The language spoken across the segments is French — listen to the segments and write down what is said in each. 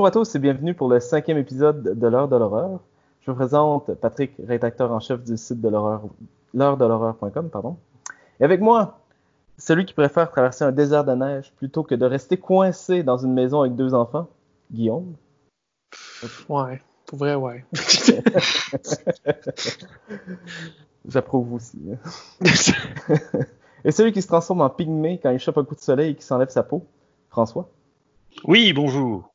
Bonjour à tous et bienvenue pour le cinquième épisode de l'heure de l'horreur. Je vous présente Patrick, rédacteur en chef du site de l'horreur, l'heure de l'horreur.com, pardon. Et avec moi, celui qui préfère traverser un désert de neige plutôt que de rester coincé dans une maison avec deux enfants, Guillaume. Ouais, pour vrai, ouais. J'approuve aussi. hein. et celui qui se transforme en pygmée quand il chope un coup de soleil et qui s'enlève sa peau, François. Oui, bonjour.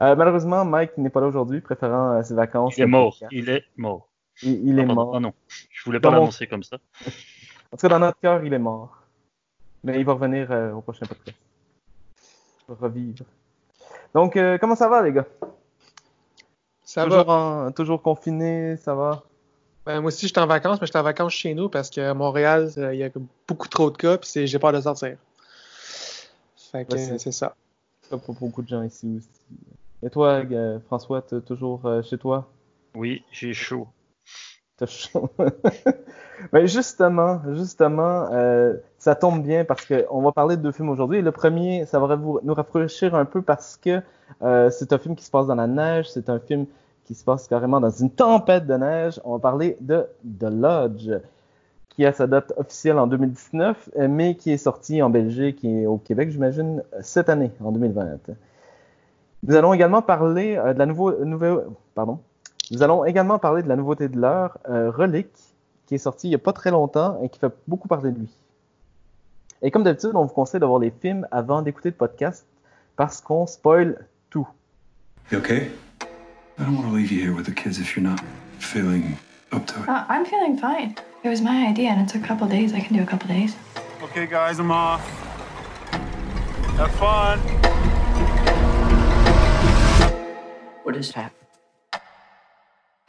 Euh, malheureusement, Mike n'est pas là aujourd'hui, préférant euh, ses vacances. Il est mort. Il est mort. Il, il est Ah, pardon. mort. Ah non, je voulais pas mon- l'annoncer comme ça. En tout cas, dans notre cœur, il est mort. Mais il va revenir euh, au prochain podcast. Il va revivre. Donc, euh, comment ça va, les gars? Ça toujours, va. en- toujours confiné, ça va? Ben, moi aussi, j'étais en vacances, mais j'étais en vacances chez nous parce qu'à Montréal, euh, il y a beaucoup trop de cas, puis c'est- j'ai peur de sortir. Fait que Ouais, c'est- c'est ça. Ça pour beaucoup de gens ici aussi. Et toi, euh, François, t'es toujours euh, chez toi? Oui, j'ai chaud. T'as chaud. Ben justement, justement, euh, ça tombe bien parce qu'on va parler de deux films aujourd'hui. Le premier, ça va vous- nous rafraîchir un peu parce que euh, c'est un film qui se passe dans la neige, c'est un film qui se passe carrément dans une tempête de neige. On va parler de The Lodge, qui a sa date officielle en 2019, euh, mais qui est sorti en Belgique et au Québec, j'imagine, cette année, en 2020. Nous allons également parler euh, de la nouveau, nouvelle, pardon, nous allons également parler de la nouveauté de l'heure, euh, Relic, qui est sorti il n'y a pas très longtemps et qui fait beaucoup parler de lui. Et comme d'habitude, on vous conseille d'avoir les films avant d'écouter le podcast parce qu'on spoil tout. You okay? I don't want to leave you here with the kids if you're not feeling up to it. Uh, I'm feeling fine. It was my idea, and it took a couple days. I can do a couple days. Okay, guys, I'm off. Have fun. What that?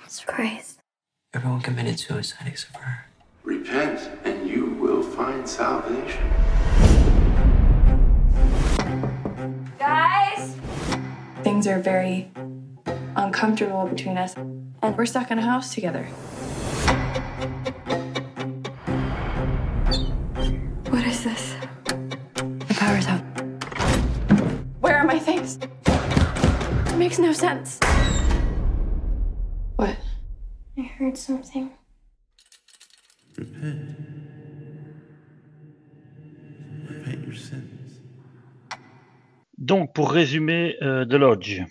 It's Christ. Everyone committed suicide except for her. Repent, and you will find salvation. Guys! Things are very uncomfortable between us, and we're stuck in a house together. Makes no sense. What? I heard something. Repent. Repent your sins. Donc, pour résumer euh, The Lodge,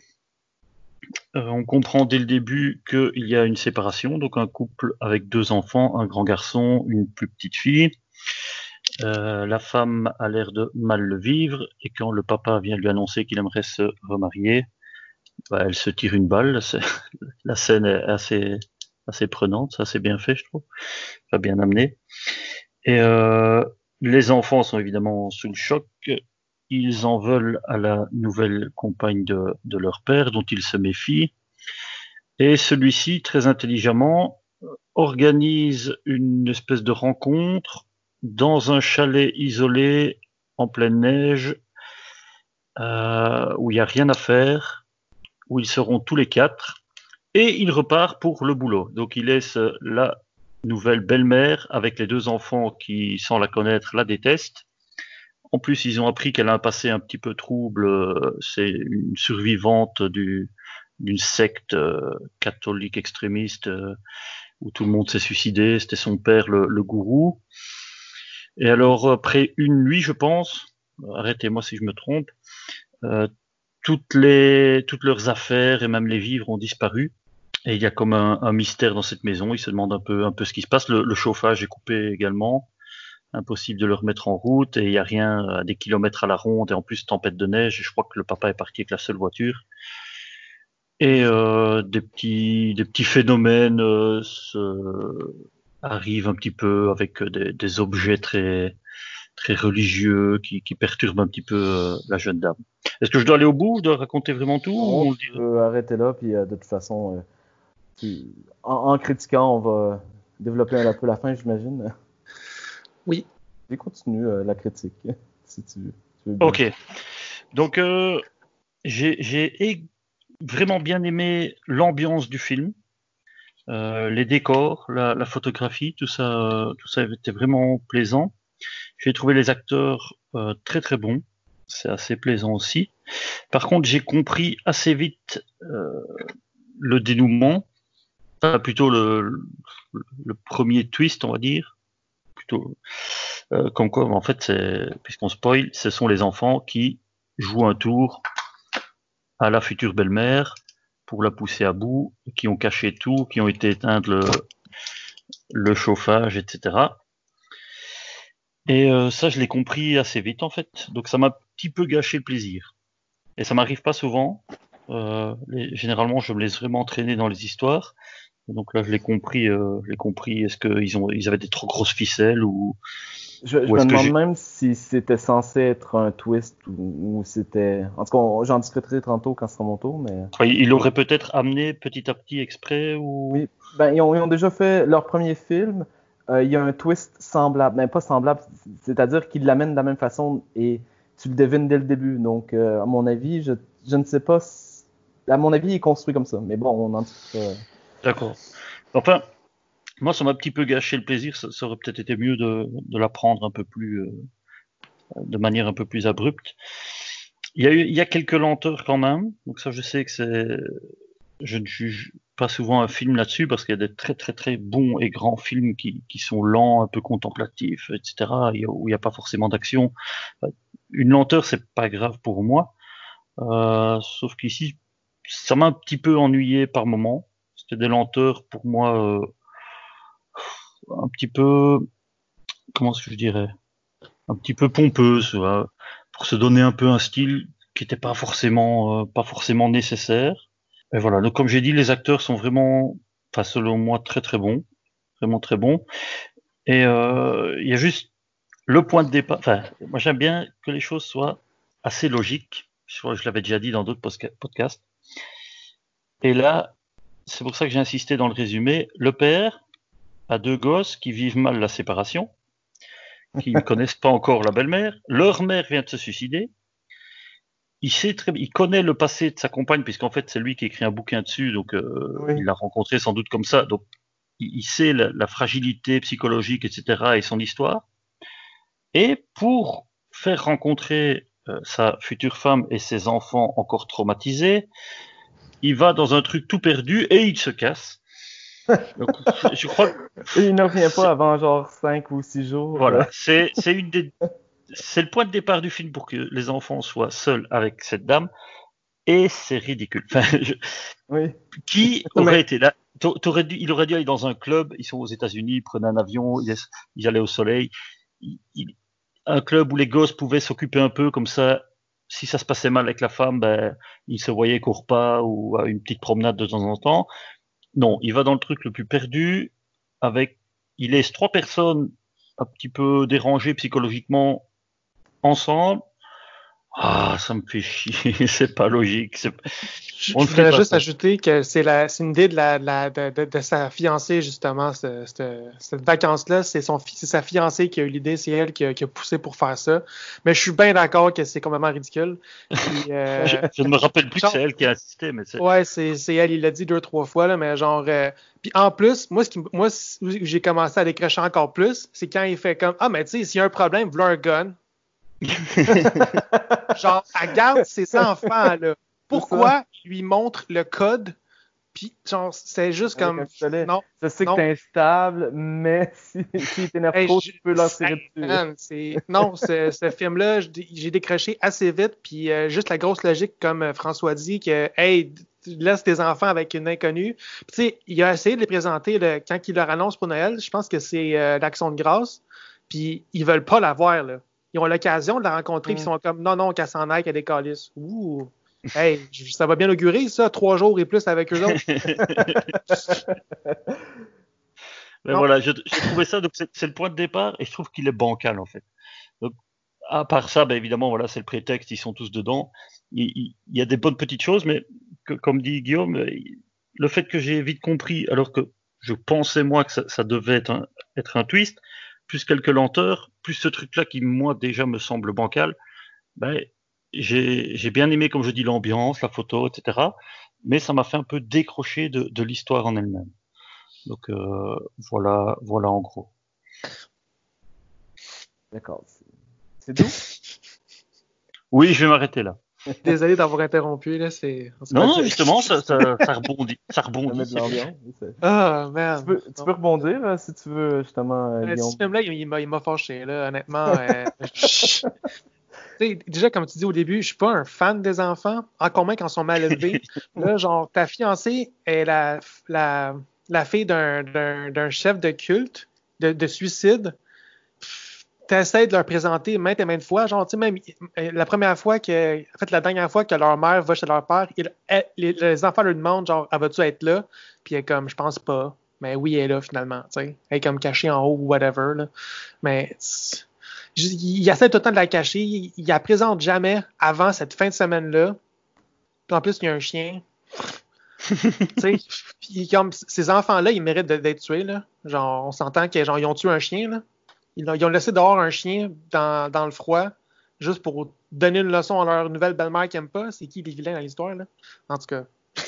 euh, on comprend dès le début qu'il y a une séparation, donc un couple avec deux enfants, un grand garçon, une plus petite fille. Euh, la femme a l'air de mal le vivre et quand le papa vient lui annoncer qu'il aimerait se remarier, bah, elle se tire une balle. La scène est assez, assez prenante, ça c'est bien fait, je trouve, pas bien amené. Et euh, les enfants sont évidemment sous le choc. Ils en veulent à la nouvelle compagne de, de leur père, dont ils se méfient. Et celui-ci, très intelligemment, organise une espèce de rencontre dans un chalet isolé en pleine neige, euh, où il n'y a rien à faire, où ils seront tous les quatre, et il repart pour le boulot. Donc il laisse la nouvelle belle-mère avec les deux enfants qui, sans la connaître, la détestent. En plus, ils ont appris qu'elle a un passé un petit peu trouble. euh, C'est une survivante du- d'une secte euh, catholique extrémiste euh, où tout le monde s'est suicidé. C'était son père, le, gourou. Et alors, après une nuit, je pense, arrêtez-moi si je me trompe, euh, toutes les toutes leurs affaires et même les vivres ont disparu. Et il y a comme un, un mystère dans cette maison. Ils se demandent un peu un peu ce qui se passe. Le, le chauffage est coupé également impossible de le remettre en route et il n'y a rien à des kilomètres à la ronde et en plus tempête de neige je crois que le papa est parti avec la seule voiture et euh, des petits des petits phénomènes euh, arrivent un petit peu avec des, des objets très très religieux qui, qui perturbent un petit peu euh, la jeune dame. Est-ce que je dois aller au bout? Je dois raconter vraiment tout ou on dit- peut arrêter là, puis euh, de toute façon, euh, puis, en, en critiquant, on va développer un peu la fin, j'imagine. Oui. Et continue euh, la critique, si tu, tu veux. bien. Ok. Donc, euh, j'ai vraiment bien aimé l'ambiance du film. Euh, les décors, la, la, photographie, tout ça, tout ça était vraiment plaisant. J'ai trouvé les acteurs euh, très très bons. C'est assez plaisant aussi. Par contre, j'ai compris assez vite euh, le dénouement, plutôt le, premier twist, on va dire. Plutôt euh, comme en fait, puisqu'on spoil, ce sont les enfants qui jouent un tour à la future belle-mère pour la pousser à bout, qui ont caché tout, qui ont été éteindre le chauffage, etc. Et euh, ça, je l'ai compris assez vite en fait. Donc ça m'a un petit peu gâché le plaisir. Et ça m'arrive pas souvent. Euh, les, généralement, je me laisse vraiment entraîner dans les histoires. Donc là, je l'ai compris. Euh, je l'ai compris. Est-ce qu'ils ont, ils avaient des trop grosses ficelles ou je, je me demande même si c'était censé être un twist ou, ou c'était. En tout cas, j'en discuterai tantôt quand ce sera mon tour, mais. Il aurait peut-être amené petit à petit exprès ou. Oui, ben ils ont, ils ont déjà fait leur premier film. Euh, il y a un twist semblable, mais pas semblable, c'est-à-dire qu'il l'amène de la même façon et tu le devines dès le début. Donc, euh, à mon avis, je, ne sais pas. À mon avis, il est construit comme ça. Mais bon, on en discutera. D'accord. Enfin, moi, ça m'a un petit peu gâché le plaisir. Ça, aurait peut-être été mieux de, l'apprendre un peu plus, euh, de manière un peu plus abrupte. Il y a eu, il y a quelques lenteurs quand même. Donc ça, je sais que c'est, je ne juge pas souvent un film là-dessus parce qu'il y a des très très très bons et grands films qui, qui sont lents, un peu contemplatifs, etc. où il n'y a pas forcément d'action. Une lenteur, c'est pas grave pour moi. Euh, sauf qu'ici, ça m'a un petit peu ennuyé par moment. C'était des lenteurs pour moi euh, un petit peu, comment est-ce que je dirais, un petit peu pompeuse, pour se donner un peu un style qui n'était pas forcément, euh, pas forcément nécessaire. Et voilà. Donc, comme j'ai dit, les acteurs sont vraiment, enfin, selon moi, très très bons, vraiment très bons. Et euh, il y a juste le point de départ. Enfin, moi, j'aime bien que les choses soient assez logiques. Je, je l'avais déjà dit dans d'autres podcasts. Et là, c'est pour ça que j'ai insisté dans le résumé. Le père a deux gosses qui vivent mal la séparation, qui ne connaissent pas encore la belle-mère. Leur mère vient de se suicider. Il sait très, il connaît le passé de sa compagne puisqu'en fait c'est lui qui écrit un bouquin dessus, donc euh, oui. il l'a rencontré sans doute comme ça. Donc il, il sait la, la, fragilité psychologique, etc. et son histoire. Et pour faire rencontrer euh, sa future femme et ses enfants encore traumatisés, il va dans un truc tout perdu et il se casse. Donc, je crois que... Il ne revient pas avant genre 5 ou 6 jours. Voilà, c'est une des... C'est le point de départ du film pour que les enfants soient seuls avec cette dame. Et c'est ridicule. Enfin, je... oui. Qui aurait Mais... été là? Dû, Il aurait dû aller dans un club. Ils sont aux États-Unis, ils prenaient un avion, ils, ils allaient au soleil. Il, il... un club où les gosses pouvaient s'occuper un peu comme ça. Si ça se passait mal avec la femme, ben, ils se voyaient qu'au repas ou à une petite promenade de temps en temps. Non, il va dans le truc le plus perdu, avec, il laisse trois personnes un petit peu dérangées psychologiquement ensemble. Ah, ça me fait chier, c'est pas logique. Je, On je voudrais juste ça. ajouter que c'est une idée de, la, de, la, de, sa fiancée justement, ce, ce, cette vacance-là, c'est son, c'est sa fiancée qui a eu l'idée, c'est elle qui a, qui a, poussé pour faire ça. Mais je suis bien d'accord que c'est complètement ridicule. Euh, je, je, ne me rappelle plus genre, que c'est elle qui a assisté, mais c'est. Ouais, c'est, c'est elle, il l'a dit deux trois fois là, mais genre. Euh, puis en plus, moi, ce qui, moi, j'ai commencé à décrocher encore plus, c'est quand il fait comme, ah mais tu sais, s'il y a un problème, voilà un gun. genre, elle garde ses enfants, là. Pourquoi il lui montre le code? Puis, genre, c'est juste comme. Non. Je sais non. que t'es instable, mais si, si t'énerve hey, trop, je, tu peux lancer dessus. Non, ce, ce film-là, j'ai décroché assez vite, puis euh, juste la grosse logique, comme euh, François dit, que, hey, tu laisses tes enfants avec une inconnue. Puis, tu sais, il a essayé de les présenter le, quand il leur annonce pour Noël. Je pense que c'est euh, l'action de grâce. Puis, ils veulent pas la voir, là ils ont l'occasion de la rencontrer, mm. puis ils sont comme non, non, qu'elle s'en aille, qu'elle décalisse. Ouh! Hey, ça va bien augurer, ça, trois jours et plus avec eux autres. Mais voilà, j'ai trouvé ça, donc c'est le point de départ, et je trouve qu'il est bancal, en fait. Donc, à part ça, ben évidemment, voilà, c'est le prétexte, ils sont tous dedans. Il, il, il, y a des bonnes petites choses, mais que, comme dit Guillaume, le fait que j'ai vite compris, alors que je pensais moi que ça, ça devait être un, être un twist, plus quelques lenteurs, plus ce truc-là qui, moi, déjà me semble bancal, ben, j'ai bien aimé, comme je dis, l'ambiance, la photo, etc. Mais ça m'a fait un peu décrocher de, de l'histoire en elle-même. Donc euh, voilà, voilà en gros. D'accord. C'est- C'est tout? Oui, je vais m'arrêter là. Désolé d'avoir interrompu, là, c'est... Non, non, justement, ça, ça, ça rebondit. Ça Ça rebondit. met de l'ambiance. c'est- Ah, man. Tu peux, tu peux rebondir euh, si tu veux, justement, euh, Euh. Ce film-là, il, il m'a- il m'a fâché, là, honnêtement. euh, je- déjà, comme tu dis au début, je suis pas un fan des enfants, encore moins quand ils sont mal élevés. là, genre, ta fiancée est la, la, la fille d'un- d'un d'un chef de culte, de, de suicide. Tu essaies de leur présenter maintes et maintes fois. Genre, tu sais, même euh, la première fois que, en fait, la dernière fois que leur mère va chez leur père, il- elle- les, les enfants leur demandent, genre, ah, vas-tu être là? Puis elle est comme, je pense pas. Mais oui, elle est là finalement. tu sais. Elle est comme cachée en haut ou whatever. Là. Mais il essaie tout le temps de la cacher. Il, il la présente jamais avant cette fin de semaine-là. Puis en plus, il y a un chien. Comme ces enfants-là, ils méritent d'être tués. Là. Genre, on s'entend qu'ils ont tué un chien. Là. Ils, ont, ils ont laissé dehors un chien dans, dans le froid juste pour donner une leçon à leur nouvelle belle-mère qu'ils n'aiment pas. C'est qui les vilains dans l'histoire? là? En tout cas.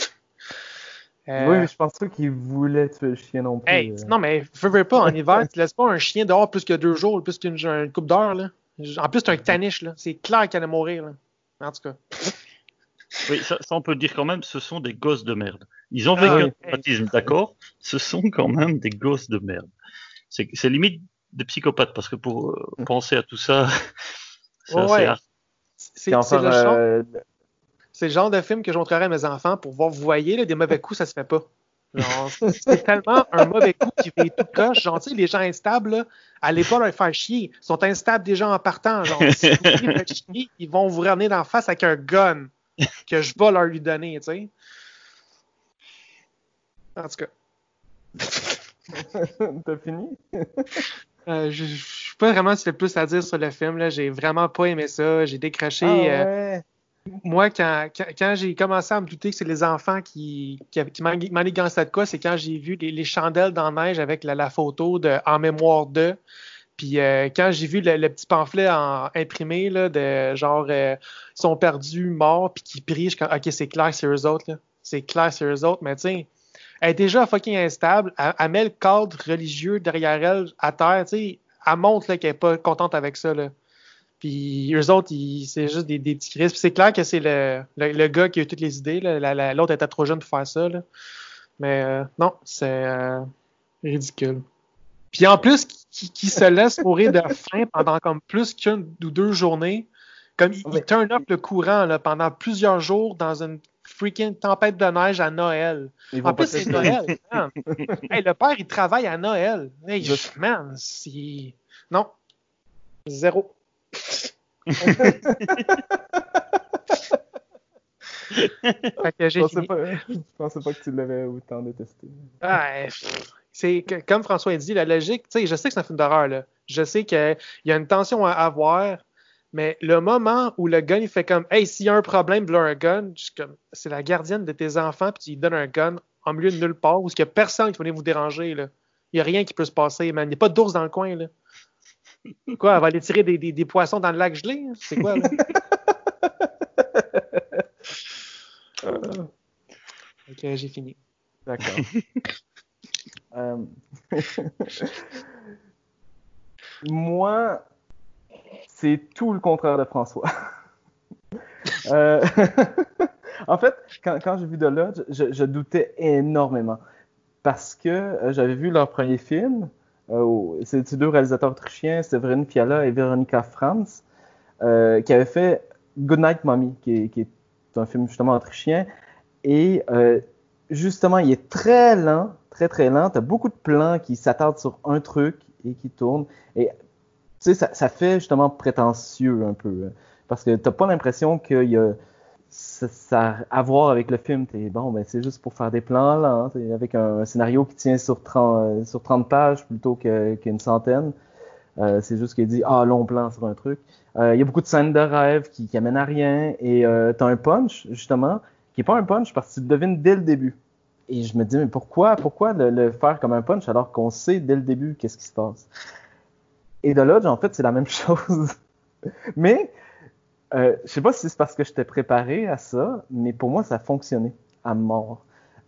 Euh, Oui, mais je pense pas qu'il voulait tuer le chien non plus. Hey, euh. non, mais veux, veux pas, en hiver, tu laisses pas un chien dehors plus que deux jours, plus qu'une une coupe d'heure, là. En plus, c'est un caniche, là. C'est clair qu'elle allait mourir, là. En tout cas. Oui, ça, ça, on peut le dire quand même, ce sont des gosses de merde. Ils ont Ah, vécu oui. un traumatisme, d'accord? Ce sont quand même des gosses de merde. C'est limite des psychopathes, parce que pour euh, penser à tout ça, c'est Ouais, assez ouais. hard. C'est Puis c'est enfin, le, genre, euh, c'est le genre de film que je montrerai à mes enfants pour voir, vous voyez, là, des mauvais coups, ça se fait pas. C'est tellement un mauvais coup qui fait tout croche. Genre, tu sais, les gens instables, là, allez pas leur faire chier. Ils sont instables déjà en partant. Genre, si vous voulez chier, ils vont vous ramener d'en face avec un gun que je vais leur lui donner, tu sais. En tout cas. T'as fini? Euh, je je sais pas vraiment si le plus à dire sur le film. Là. J'ai vraiment pas aimé ça. J'ai décroché. Ah, euh, moi, quand, quand, quand j'ai commencé à me douter que c'est les enfants qui, qui, qui manigançaient de quoi, c'est quand j'ai vu les, les chandelles dans la neige avec la, la photo de En mémoire de. Puis euh, quand j'ai vu le, le petit pamphlet en, imprimé là, de genre ils sont perdus, morts, puis qui prient, je suis comme, ok, c'est clair, c'est eux autres. là. C'est clair, c'est eux autres, mais sais, elle est déjà fucking instable. Elle, elle met le cadre religieux derrière elle à terre, tu sais. Elle montre là, qu'elle est pas contente avec ça. Là. Puis eux autres, c'est juste des, des petits crisps. C'est clair que c'est le, le, le gars qui a eu toutes les idées. là. La- la- L'autre était trop jeune pour faire ça. Là. Mais euh, non, c'est euh, ridicule. Puis en plus, qui, qui se laisse mourir de faim pendant comme plus qu'une ou deux journées. Comme il, il turn up le courant là, pendant plusieurs jours dans une freaking tempête de neige à Noël. Ils En plus, c'est Noël. man. Hey, le père, il travaille à Noël. Hey, man, c'est... Non. Zéro. fait que Je pensais pas, je pensais pas que tu l'avais autant détesté. Ouais, c'est comme François a dit, la logique, tu sais, je sais que c'est un film d'horreur. Je sais qu'il y a une tension à avoir, mais le moment où le gun, il fait comme, hey, s'il y a un problème, là, un gun, c'est la gardienne de tes enfants, puis tu lui donnes un gun en milieu de nulle part, où il n'y a personne qui va venir vous déranger, là. Il n'y a rien qui peut se passer, man. Il n'y a pas d'ours dans le coin, là. Quoi, elle va aller tirer des, des- des poissons dans le lac gelé? hein? C'est quoi, là? Ok, j'ai fini. D'accord. Euh, Moi, c'est tout le contraire de François. Euh, en fait, quand, j'ai vu The Lodge, je, doutais énormément. Parce que euh, j'avais vu leur premier film. euh, c'est ces deux réalisateurs autrichiens, Séverine Fiala et Veronika Franz, euh, qui avaient fait Goodnight Mommy, qui est, qui est un film justement autrichien. Et justement, il est très lent, très très lent. Tu as beaucoup de plans qui s'attardent sur un truc et qui tournent. Sais, ça, ça fait justement prétentieux un peu. hein. Parce que t'as pas l'impression qu'il y a ça, ça à voir avec le film. T'es bon, ben c'est juste pour faire des plans là, avec un, scénario qui tient sur 30, euh, sur 30 pages plutôt qu'une centaine. Euh, c'est juste qu'il dit ah long plan sur un truc. Euh, Il y a beaucoup de scènes de rêve qui, qui amènent à rien et euh, t'as un punch justement qui est pas un punch parce que tu le devines dès le début. Et je me dis mais pourquoi pourquoi le, le faire comme un punch alors qu'on sait dès le début qu'est-ce qui se passe? Et de Lodge en fait c'est la même chose. mais euh, je sais pas si c'est parce que j'étais préparé à ça, mais pour moi ça a fonctionné à mort.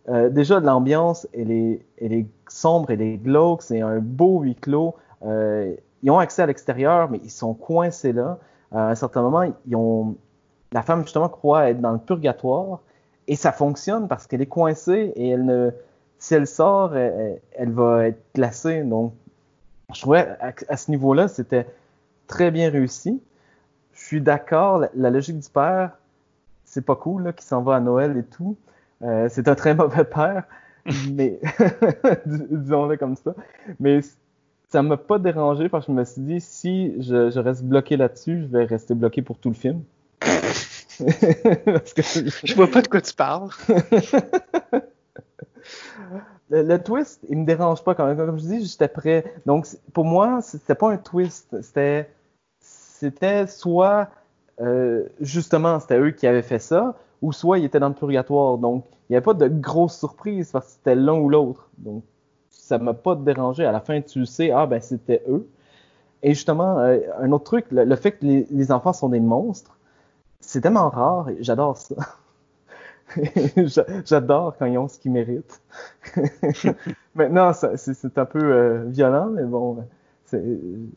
Euh, déjà, l'ambiance, elle est, elle est sombre, elle est glauque, c'est un beau huis clos. Euh, ils ont accès à l'extérieur, mais ils sont coincés là. à un certain moment, ils ont... la femme, justement, croit être dans le purgatoire, et ça fonctionne parce qu'elle est coincée et elle ne... si elle sort, elle, elle va être glacée. Donc, je trouvais à, à ce niveau-là, c'était très bien réussi. Je suis d'accord, la, la logique du père, c'est pas cool, là, qui s'en va à Noël et tout. Euh, c'est un très mauvais père, mais disons-le comme ça. Mais ça m'a pas dérangé parce que je me suis dit si je, je reste bloqué là-dessus, je vais rester bloqué pour tout le film. parce que... Je vois pas de quoi tu parles. Le, twist, il me dérange pas. Comme je dis, juste après. Donc, pour moi, c'était pas un twist. C'était, soit, euh, justement, c'était eux qui avaient fait ça, ou soit ils étaient dans le purgatoire. Donc, il n'y avait pas de grosse surprise parce que c'était l'un ou l'autre. Donc, ça m'a pas dérangé. À la fin, tu sais, ah ben c'était eux. Et justement, euh, un autre truc, le, fait que les, les, enfants sont des monstres, c'est tellement rare. J'adore ça. J'adore quand ils ont ce qu'ils méritent. Maintenant, c'est un peu euh, violent, mais bon, je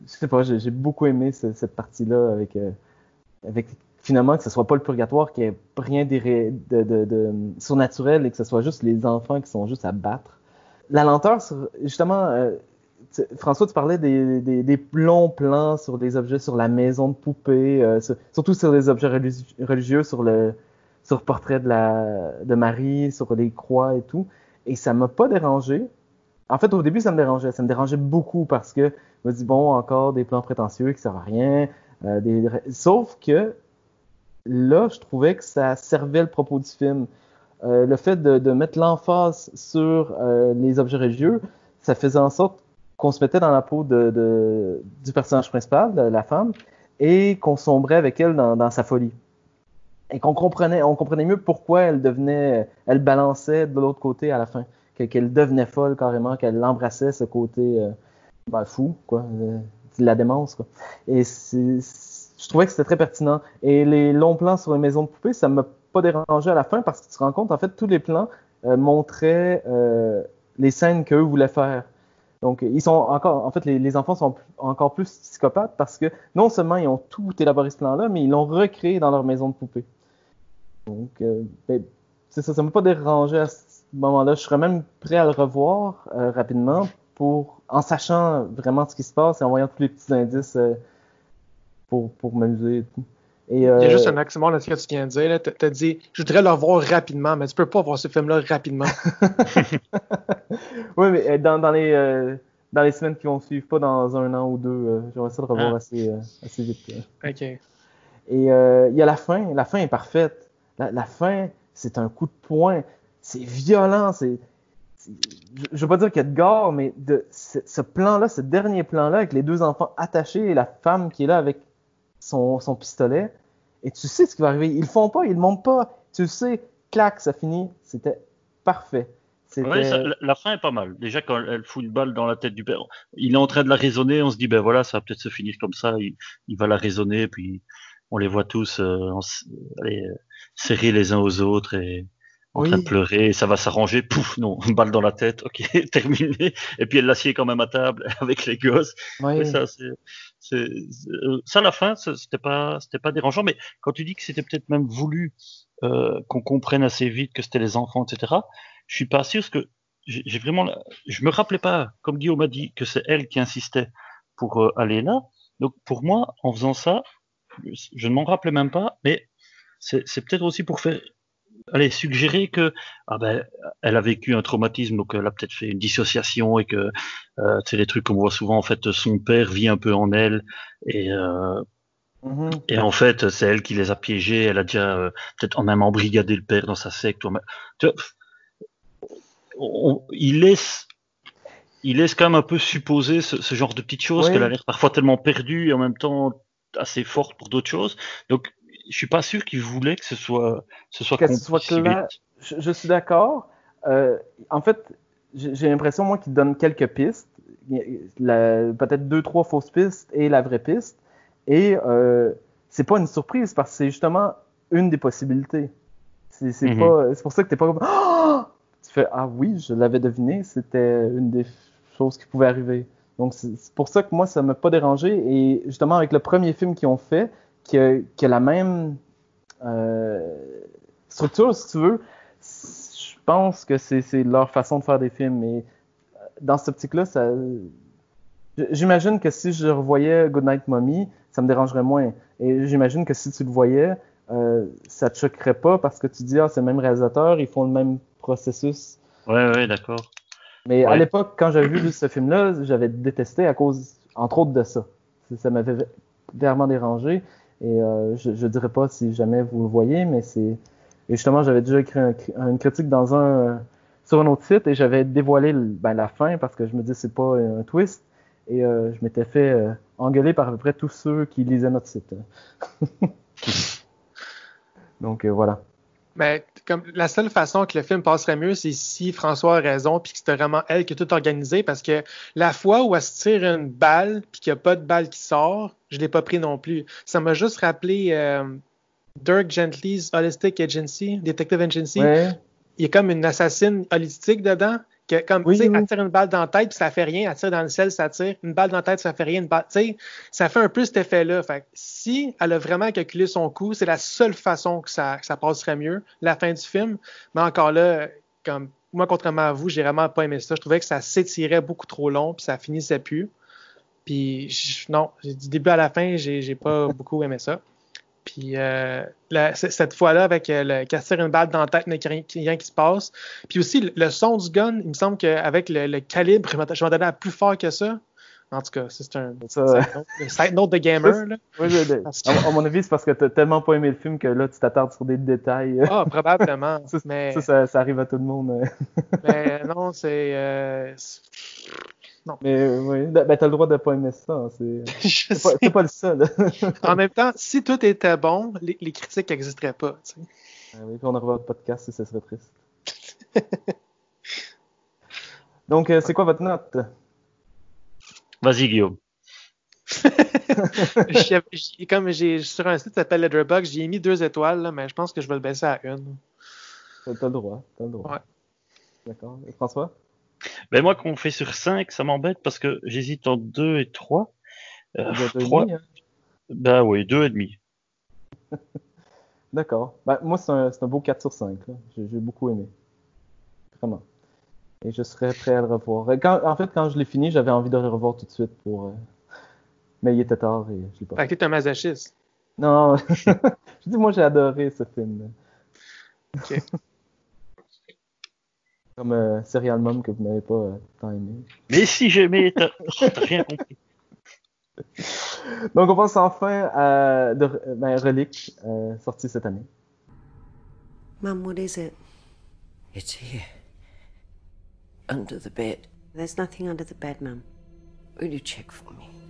sais pas, j'ai beaucoup aimé ce, cette partie-là avec, euh, avec finalement que ce soit pas le purgatoire, qu'il n'y ait rien de, surnaturel et que ce soit juste les enfants qui sont juste à battre. La lenteur, justement, euh, François, tu parlais des, des, des, longs plans sur des objets, sur la maison de poupée, sur, surtout sur des objets religieux, sur le, sur portrait de, la, de Marie, sur les croix et tout. Et ça m'a pas dérangé. En fait, au début, ça me dérangeait. Ça me dérangeait beaucoup parce que je me dis, bon, encore des plans prétentieux qui servent à rien. Euh, des... Sauf que là, je trouvais que ça servait le propos du film. Euh, le fait de, de mettre l'emphase sur euh, les objets religieux, ça faisait en sorte qu'on se mettait dans la peau de, du personnage principal, de la femme, et qu'on sombrait avec elle dans sa folie. Et qu'on comprenait, on comprenait mieux pourquoi elle devenait, elle balançait de l'autre côté à la fin, qu'elle devenait folle carrément, qu'elle embrassait ce côté euh, ben, fou, quoi, euh, la démence, quoi. Et je trouvais que c'était très pertinent. Et les longs plans sur les maisons de poupées, ça m'a pas dérangé à la fin parce que tu te rends compte, en fait, tous les plans euh, montraient les scènes qu'eux voulaient faire. Donc, ils sont encore, en fait, les, les, enfants sont encore plus psychopathes parce que non seulement ils ont tout élaboré ce plan-là, mais ils l'ont recréé dans leur maison de poupée. Donc, euh, ben, c'est ça, ça m'a pas dérangé à ce moment-là. Je serais même prêt à le revoir euh, rapidement pour, en sachant vraiment ce qui se passe et en voyant tous les petits indices euh, pour, pour m'amuser et tout. Et euh... Il y a juste un accent là, ce que tu viens de dire. Tu as dit, je voudrais le revoir rapidement, mais tu peux pas voir ce film-là rapidement. oui, mais dans, dans, les, euh, dans les semaines qui vont suivre, pas dans un an ou deux, euh, j'aurais ça de revoir ah. assez, euh, assez vite. OK. Et il y a la fin. La fin est parfaite. La, la fin, c'est un coup de poing. C'est violent. C'est je veux pas dire qu'il y a de gore, mais de ce, ce plan-là, ce dernier plan-là, avec les deux enfants attachés et la femme qui est là avec son, son pistolet, et tu sais ce qui va arriver. Ils le font pas, ils le montent pas. Tu sais, clac, ça finit. C'était parfait. Ça, la, la, fin est pas mal. Déjà, quand elle fout une balle dans la tête du père, il est en train de la raisonner, on se dit, ben voilà, ça va peut-être se finir comme ça. Il, il, va la raisonner, puis on les voit tous euh, en, allez, serrer les uns aux autres et en oui. train de pleurer, ça va s'arranger, pouf, non, une balle dans la tête, ok, terminé. Et puis elle l'assied quand même à table avec les gosses. Oui. ça, c'est, ça, à la fin, c'était pas, c'était pas dérangeant, mais quand tu dis que c'était peut-être même voulu euh, qu'on comprenne assez vite que c'était les enfants, etc., je suis pas sûr parce que j'ai vraiment, je me rappelais pas, comme Guillaume m'a dit, que c'est elle qui insistait pour euh, aller là. Donc pour moi, en faisant ça, je ne m'en rappelais même pas, mais c'est peut-être aussi pour faire allez, suggérer que ah ben, elle a vécu un traumatisme, donc elle a peut-être fait une dissociation et que euh, c'est des trucs qu'on voit souvent. En fait, son père vit un peu en elle et euh, mmh. et en fait, c'est elle qui les a piégés. Elle a déjà euh, peut-être en même embrigadé le père dans sa secte. Tu vois, on, il laisse il laisse quand même un peu supposer ce, ce genre de petites choses oui. qu'elle a l'air parfois tellement perdue et en même temps assez forte pour d'autres choses. Donc je suis pas sûr qu'il voulait que ce soit, ce soit, que ce soit clair. Je, je, suis d'accord. Euh, en fait, j'ai l'impression, moi, qu'il donne quelques pistes. Peut-être deux, trois fausses pistes et la vraie piste. Et euh, c'est pas une surprise parce que c'est justement une des possibilités. C'est mm -hmm. pour ça que t'es pas comme, oh! tu fais Ah oui, je l'avais deviné, c'était une des choses qui pouvait arriver. Donc c'est pour ça que moi, ça m'a pas dérangé. Et justement, avec le premier film qu'ils ont fait, qui a, qui a la même euh, structure, si tu veux, je pense que c'est c'est leur façon de faire des films. Et euh, dans cette optique-là, ça. J'imagine que si je revoyais Goodnight Mommy, ça me dérangerait moins. Et j'imagine que si tu le voyais, euh, ça te choquerait pas parce que tu dis, ah, c'est le même réalisateur, ils font le même processus. Ouais, ouais, d'accord. Mais à l'époque, quand j'avais vu ce film-là, j'avais détesté à cause, entre autres, de ça. Ça- m'avait clairement dérangé. Et euh, je, je dirais pas si jamais vous le voyez, mais c'est. Et justement, j'avais déjà écrit un- une critique dans un sur un autre site et j'avais dévoilé ben, la fin parce que je me dis c'est pas un twist. Et euh, je m'étais fait euh, engueuler par à peu près tous ceux qui lisaient notre site. Donc euh, voilà. Mais comme la seule façon que le film passerait mieux, c'est si François a raison, puis que c'était vraiment elle qui a tout organisé, parce que la fois où elle se tire une balle, puis qu'il n'y a pas de balle qui sort, je l'ai pas pris non plus. Ça m'a juste rappelé euh, Dirk Gently's Holistic Agency, Detective Agency. Ouais. Il y a comme une assassine holistique dedans. Que, comme, Oui, tu sais, oui. elle tire une balle dans la tête, puis ça fait rien. Elle tire dans le ciel, ça tire. Une balle dans la tête, ça fait rien. Une balle, tu sais, ça fait un peu cet effet-là. Fait que si elle a vraiment calculé son coup, c'est la seule façon que ça, que ça passerait mieux, la fin du film. Mais encore là, comme moi, contrairement à vous, j'ai vraiment pas aimé ça. Je trouvais que ça s'étirait beaucoup trop long, puis ça finissait plus. Puis je- non, du début à la fin, j'ai j'ai pas beaucoup aimé ça. Puis euh, la- cette fois-là, avec euh, le tire une balle dans la tête, qu'il n'y a rien- rien qui se passe. Puis aussi, le, le son du gun, il me semble qu'avec le, le calibre, je m'attendais à plus fort que ça. En tout cas, c'est un side note- de gamer. Là. Oui, Parce que- à, mon avis, c'est parce que t'as tellement pas aimé le film que là, tu t'attardes sur des détails. Ah, probablement. Ça, mais, Ça, ça, ça arrive à tout le monde. mais non, c'est. euh, c'est- Mais oui, ben, ben, t'as le droit de pas aimer ça. hein, C'est pas, pas le seul. En même temps, si tout était bon, les, les critiques n'existeraient pas. tu sais. Ah oui, puis on aurait votre podcast et ça serait triste. Donc, euh, c'est quoi votre note? Vas-y, Guillaume. Comme j'ai sur un site qui s'appelle Letterboxd, j'y ai mis deux étoiles, là, mais je pense que je vais le baisser à une. T'as le droit. T'as le droit. Ouais. D'accord. Et François? Ben moi, quand on fait sur 5, ça m'embête parce que j'hésite entre 2 et 3. Euh, Vous êtes deux et 3, demi, hein? ben oui, 2 et demi. D'accord. Ben, moi, c'est un, un beau 4 sur 5. là. J'ai j'ai beaucoup aimé. Vraiment. Et je serais prêt à le revoir. Et Quand, en fait, quand je l'ai fini, j'avais envie de le revoir tout de suite pour. euh, Mais il était tard et je l'ai pas Fait que t'es un masochiste. Non, je dis, moi j'ai adoré ce film. Ok. Comme euh, Serial Mom que vous n'avez pas euh, tant aimé. Mais si j'aimais, t'as rien compris. Donc on passe enfin à de, ben, Relic, euh, sorti cette année. Mum, what is it? It's here. Under the bed. There's nothing under the bed, Mum. Will you check for me?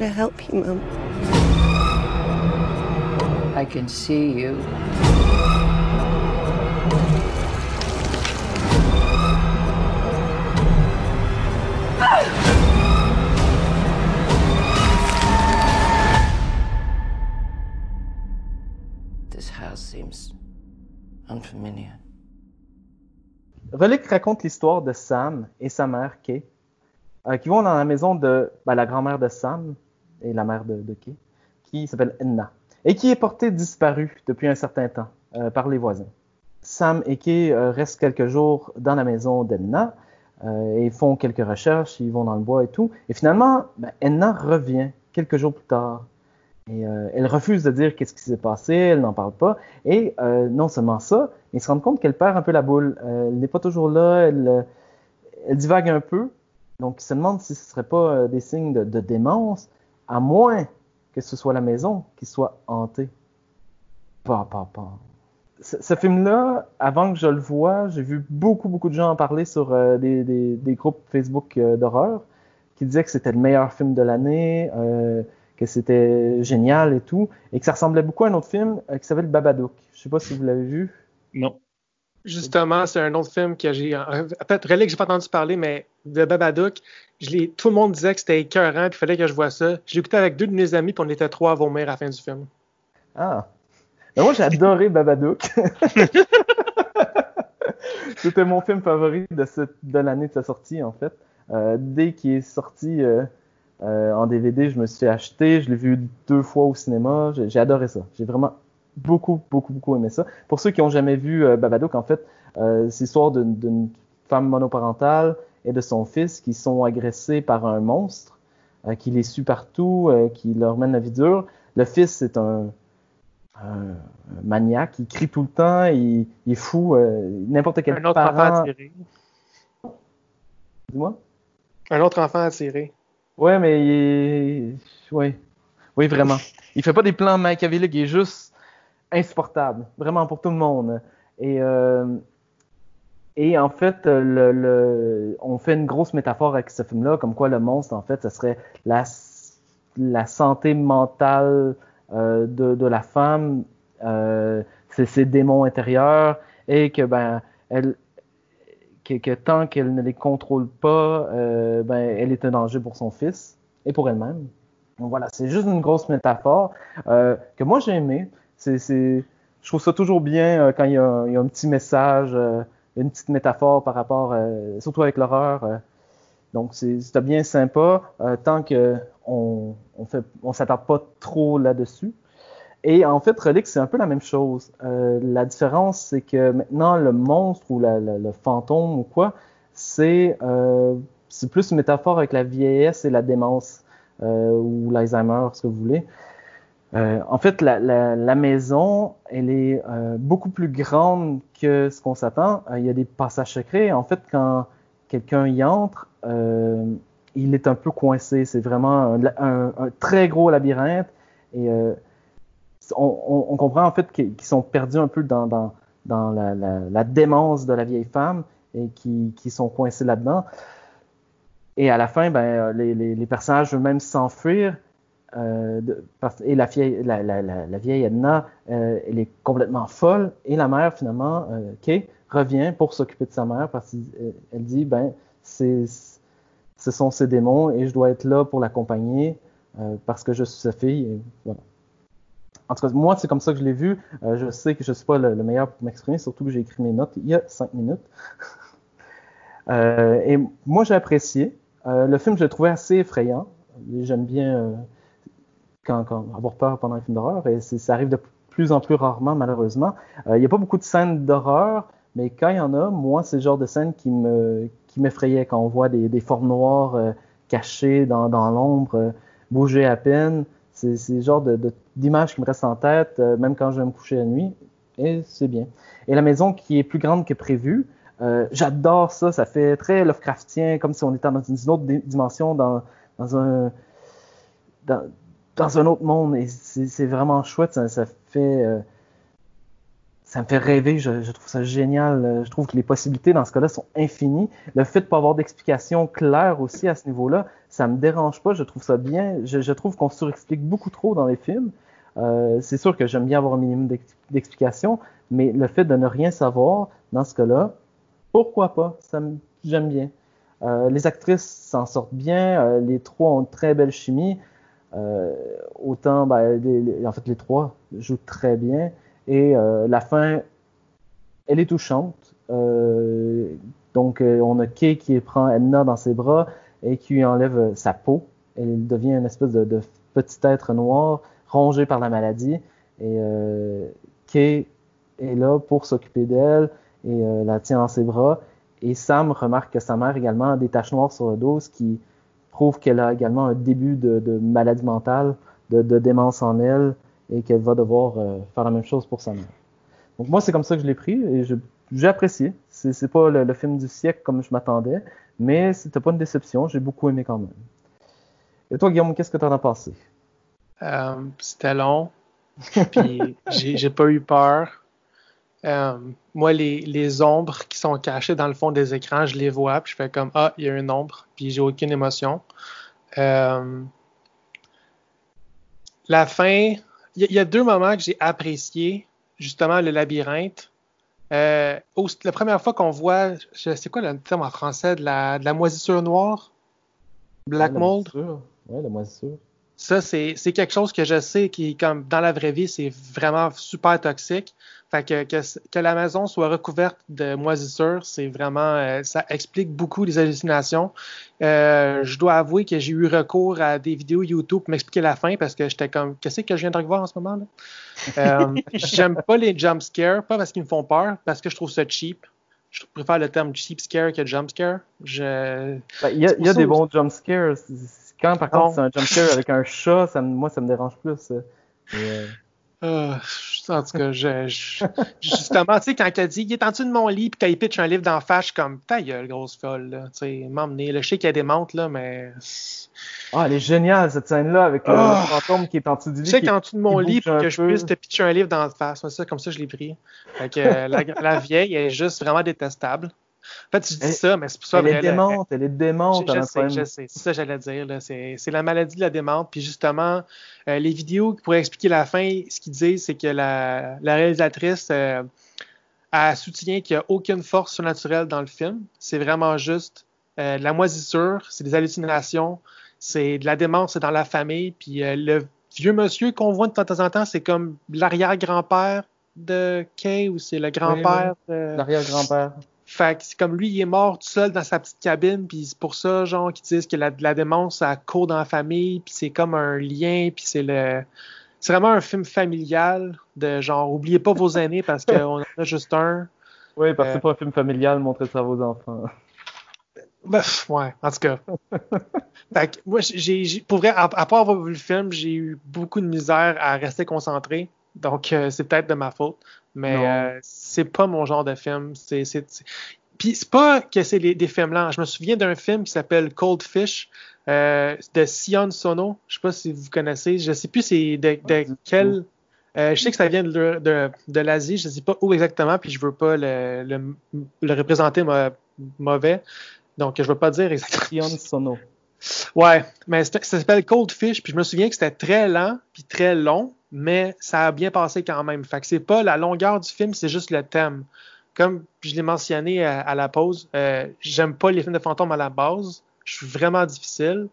I'm here to help you, Mum. I can see you. This house seems unfamiliar. Relic raconte l'histoire de Sam et sa mère Kay, euh, qui vont dans la maison de ben, la grand-mère de Sam et la mère de, de Kay, qui s'appelle Enna, et qui est portée disparue depuis un certain temps euh, par les voisins. Sam et Kay euh, restent quelques jours dans la maison d'Enna euh, et font quelques recherches, ils vont dans le bois et tout. Et finalement, ben, Enna revient quelques jours plus tard. Et elle refuse de dire qu'est-ce qui s'est passé, elle n'en parle pas. Et non seulement ça, ils se rendent compte qu'elle perd un peu la boule. Elle n'est pas toujours là, elle, divague un peu. Donc, ils se demandent si ce ne serait pas des signes de démence, à moins que ce soit la maison qui soit hantée. Pas, pas, pas. Ce, ce film-là, avant que je le voie, j'ai vu beaucoup, beaucoup de gens en parler sur euh, des, des, des groupes Facebook euh, d'horreur qui disaient que c'était le meilleur film de l'année, euh, que c'était génial et tout, et que ça ressemblait beaucoup à un autre film euh, qui s'appelle Babadook. Je sais pas si vous l'avez vu. Non. Justement, c'est un autre film que j'ai. En fait, Relic, j'ai pas entendu parler, mais de Babadook, je tout le monde disait que c'était écœurant, puis il fallait que je vois ça. Je l'ai écouté avec deux de mes amis, puis on était trois à vomir à la fin du film. Ah. Ben, moi, j'ai adoré Babadook. C'était mon film favori de, cette- de l'année de sa sortie, en fait. Euh, dès qu'il est sorti euh, euh, en DVD, je me suis acheté. Je l'ai vu deux fois au cinéma. J'ai adoré ça. J'ai vraiment beaucoup, beaucoup, beaucoup aimé ça. Pour ceux qui n'ont jamais vu Babadook, en fait, c'est l'histoire d'une femme monoparentale et de son fils qui sont agressés par un monstre euh, qui les suit partout, euh, qui leur mène la vie dure. Le fils, c'est un, un maniaque, il crie tout le temps, il, il est fou. euh, N'importe quel Un autre enfant attiré. Dis-moi? Un autre enfant attiré. Ouais, mais il est... ouais. Oui, vraiment. Il fait pas des plans machiavéliques, il est juste insupportable, vraiment pour tout le monde. Et, euh, et en fait, le, le- on fait une grosse métaphore avec ce film-là, comme quoi le monstre, en fait, ce serait la, la santé mentale euh, de, de la femme, euh, c'est ses démons intérieurs, et que ben elle, que, que tant qu'elle ne les contrôle pas, euh, ben elle est un danger pour son fils et pour elle-même. Voilà, c'est juste une grosse métaphore euh, que moi j'ai aimé. C'est, c'est, je trouve ça toujours bien euh, quand il y, il y a un petit message, euh, une petite métaphore par rapport, euh, surtout avec l'horreur. euh. donc c'était bien sympa euh, tant que on, on fait, on s'attarde pas trop là-dessus. Et en fait, Relic, c'est un peu la même chose. La différence, c'est que maintenant, le monstre ou le fantôme ou quoi, c'est euh, plus une métaphore avec la vieillesse et la démence ou l'Alzheimer, ce que vous voulez. Euh, en fait, la, maison, elle est euh, beaucoup plus grande que ce qu'on s'attend. Euh, il y a des passages secrets. En fait, quand quelqu'un y entre, il est un peu coincé. C'est vraiment un, très gros labyrinthe. Et on, comprend en fait qu'ils sont perdus un peu dans, la, démence de la vieille femme et qui, qui sont coincés là-dedans. Et à la fin, ben, les, les, personnages eux-mêmes s'enfuir. Euh, et la, vieille, la, Edna, euh, elle est complètement folle. Et la mère, finalement, euh, Kay, revient pour s'occuper de sa mère parce qu'elle dit, ben, c'est, ce sont ses démons et je dois être là pour l'accompagner parce que je suis sa fille. Voilà. En tout cas, moi, c'est comme ça que je l'ai vu. Je sais que je ne suis pas le, le meilleur pour m'exprimer, surtout que j'ai écrit mes notes il y a cinq minutes. Et moi, j'ai apprécié. Le film, je l'ai trouvé assez effrayant. J'aime bien euh, avoir peur pendant un film d'horreur, et ça arrive de plus en plus rarement, malheureusement. Euh, il n'y a pas beaucoup de scènes d'horreur, mais quand il y en a, moi, c'est le genre de scène qui me qui quand on voit des, des formes noires euh, cachées dans, dans l'ombre, euh, bouger à peine. C'est le genre d'image qui me reste en tête, euh, même quand je vais me coucher la nuit, et c'est bien. Et la maison qui est plus grande que prévu, euh, j'adore ça, ça fait très Lovecraftien, comme si on était dans une autre di- dimension, dans, dans un dans, dans un autre monde, et c'est vraiment chouette, ça, fait euh, ça me fait rêver, je, trouve ça génial, euh, je trouve que les possibilités dans ce cas-là sont infinies. Le fait de pas avoir d'explication claire aussi à ce niveau-là, ça me dérange pas, je trouve ça bien, je, trouve qu'on surexplique beaucoup trop dans les films. Euh, c'est sûr que j'aime bien avoir un minimum d'ex- d'explications, mais le fait de ne rien savoir, dans ce cas-là, pourquoi pas? Ça me- J'aime bien. Les actrices s'en sortent bien, les trois ont une très belle chimie. Euh, autant, ben, les- en fait, les trois jouent très bien. Et euh, la fin, elle est touchante. Euh, donc, euh, on a Kay qui prend Edna dans ses bras et qui lui enlève euh, sa peau. Elle devient une espèce de, de petit être noir rongé par la maladie. Et euh, Kay est là pour s'occuper d'elle et la tient dans ses bras. Et Sam remarque que sa mère également a des taches noires sur le dos, ce qui prouve qu'elle a également un début de, maladie mentale, de, démence en elle, et qu'elle va devoir euh, faire la même chose pour sa mère. Donc moi, c'est comme ça que je l'ai pris, et j'ai apprécié. C'est pas le, film du siècle comme je m'attendais, mais c'était pas une déception, j'ai beaucoup aimé quand même. Et toi, Guillaume, qu'est-ce que tu en as pensé? Euh, C'était long, puis j'ai pas eu peur. Euh, moi, les, les ombres qui sont cachées dans le fond des écrans, je les vois, puis je fais comme Ah, il y a une ombre, puis j'ai aucune émotion. Euh, la fin, il y, a- il y a deux moments que j'ai apprécié, justement le labyrinthe. euh, la première fois qu'on voit, je- c'est quoi le terme en français, de la, de la moisissure noire? Black Ouais, mold? Ouais, la moisissure. Ça, c'est c'est quelque chose que je sais qui, comme dans la vraie vie, c'est vraiment super toxique. Fait que, que, que la maison soit recouverte de moisissures, c'est vraiment, euh, ça explique beaucoup les hallucinations. Euh, je dois avouer que j'ai eu recours à des vidéos YouTube pour m'expliquer la fin parce que j'étais comme, qu'est-ce que je viens de revoir en ce moment là? Euh, J'aime pas les jump scares, pas parce qu'ils me font peur, parce que je trouve ça cheap. Je préfère le terme cheap scare que jump scare. Je... Ben, Il y a, y a des bons jump scares. Quand par Non. contre c'est un jump scare avec un chat, ça, me- moi ça me dérange plus. Euh, Euh, en tout cas, je, je- justement, tu sais, quand elle dit, il est en dessous de mon lit, puis quand il pitch un livre d'en face, je suis comme, ta gueule, grosse folle, là, tu sais, m'emmener. Je sais qu'il y a des montres, là, mais. Ah, elle est géniale cette scène-là avec le, Ah. le fantôme qui est en dessous du Je lit. sais qui- qu'en dessous de mon lit, pour que je puisse te pitcher un livre d'en face, c'est ça, comme ça, je l'ai pris. Fait que euh, la, la vieille est juste vraiment détestable. En fait, je dis Elle- ça, mais c'est pour ça Elle est vrai, là, démente, elle est démente. Je, elle a je sais, je sais. C'est ça que j'allais dire. C'est la maladie de la démente. Puis justement, euh, les vidéos qui pourraient expliquer la fin, ce qu'ils disent, c'est que la, la réalisatrice euh, elle soutient qu'il n'y a aucune force surnaturelle dans le film. C'est vraiment juste euh, de la moisissure, c'est des hallucinations, c'est de la démence, c'est dans la famille. Puis euh, le vieux monsieur qu'on voit de temps en temps, c'est comme l'arrière-grand-père de Kay ou c'est le grand-père de... L'arrière-grand-père. Fait que c'est comme lui, il est mort tout seul dans sa petite cabine, puis c'est pour ça, genre, qu'ils disent que la, la démence, ça court dans la famille, puis c'est comme un lien, puis c'est le... C'est vraiment un film familial de genre, oubliez pas vos aînés parce qu'on en a juste un. Oui, parce que Euh. c'est pas un film familial, montrez ça à vos enfants. Ben, ouais, en tout cas. fait que moi, j'ai, j'ai- pour vrai, à, à part avoir vu le film, j'ai eu beaucoup de misère à rester concentré. Donc, euh, c'est peut-être de ma faute. Mais euh, c'est pas mon genre de film. C'est, c'est, Puis c'est pas que c'est des films lents. Je me souviens d'un film qui s'appelle Cold Fish euh, de Sion Sono. Je sais pas si vous connaissez. Je sais plus c'est de, de quel. Euh, je sais que ça vient de, de, de l'Asie. Je sais pas où exactement. Puis je veux pas le, le, le représenter mauvais. Donc, je veux pas dire exactement. Sion Sono. Ouais, mais ça s'appelle Cold Fish, puis je me souviens que c'était très lent, puis très long, mais ça a bien passé quand même. Fait que c'est pas la longueur du film, c'est juste le thème. Comme je l'ai mentionné à, la pause, euh, j'aime pas les films de fantômes à la base. Je suis vraiment difficile.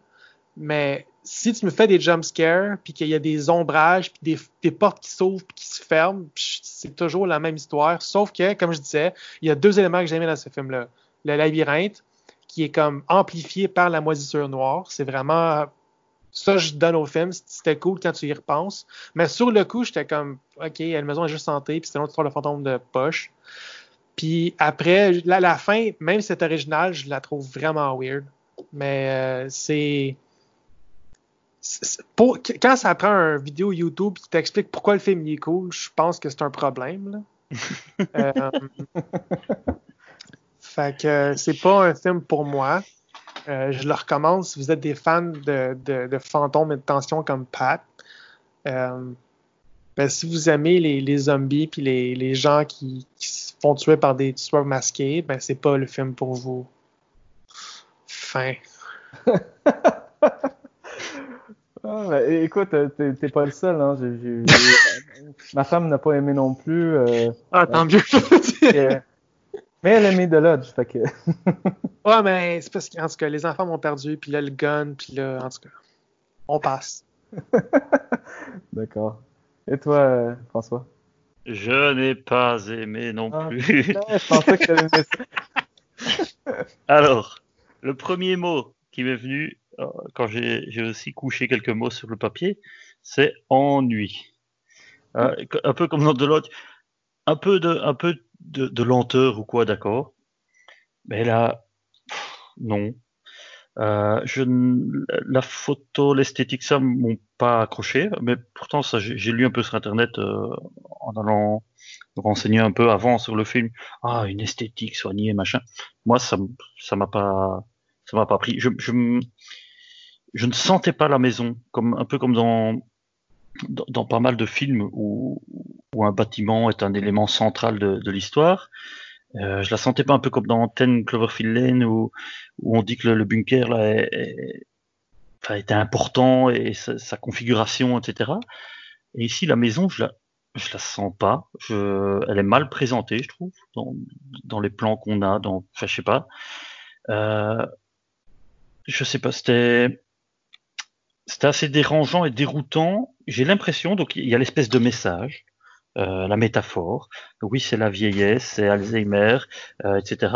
Mais si tu me fais des jump scares, puis qu'il y a des ombrages, puis des, des portes qui s'ouvrent, puis qui se ferment, c'est toujours la même histoire. Sauf que, comme je disais, il y a deux éléments que j'aimais dans ce film-là. Le labyrinthe, qui est comme amplifié par la moisissure noire. C'est vraiment ça je donne au film. C'était cool quand tu y repenses. Mais sur le coup, j'étais comme OK, la maison est juste santé, puis c'était une autre histoire de fantôme de poche. Puis après, la, la fin, même si c'est original, je la trouve vraiment weird. Mais euh, c'est. Pour, quand ça prend un vidéo YouTube qui t'explique pourquoi le film il est cool, je pense que c'est un problème. là. Euh, fait que euh, c'est pas un film pour moi. Euh, je le recommande si vous êtes des fans de, de, de fantômes et de tension comme Pat. Euh, ben, si vous aimez les, les zombies puis les, les gens qui, qui se font tuer par des tueurs masqués, ben c'est pas le film pour vous. Fin. Ah, ben, écoute, euh, t'es pas le seul. Hein. Ma femme n'a pas aimé non plus. euh, Ah, tant mieux. Mais elle aimait The Lodge, fait que. ouais, mais c'est parce qu'en tout cas, les enfants m'ont perdu, puis là, le gun, puis là, en tout cas, on passe. D'accord. Et toi, François? Je n'ai pas aimé non Ah, plus. putain, Je pensais que ça. Alors, le premier mot qui m'est venu euh, quand j'ai j'ai aussi couché quelques mots sur le papier, c'est ennui. Euh, un peu comme dans de l'autre, un peu de, un peu de, de lenteur ou quoi, d'accord. Mais là, pff, non. Euh, je, la photo, l'esthétique, ça m'ont pas accroché, mais pourtant ça, j'ai lu un peu sur internet euh, en allant me renseigner un peu avant sur le film. Ah, une esthétique soignée, machin. Moi, ça, ça m'a pas, ça m'a pas pris. Je, je, je ne sentais pas la maison, comme un peu comme dans, dans, pas mal de films où, un bâtiment est un élément central de, l'histoire. Euh, je la sentais pas un peu comme dans Ten Cloverfield Lane où, on dit que le, bunker là était important et sa, configuration, etc. Et ici, la maison, je la, je la sens pas. Elle est mal présentée, je trouve, dans, les plans qu'on a. Dans, je sais pas. Euh, je sais pas. C'était, c'était assez dérangeant et déroutant. J'ai l'impression, donc il y a l'espèce de message, euh, la métaphore. Oui, c'est la vieillesse, c'est Alzheimer, euh, etc.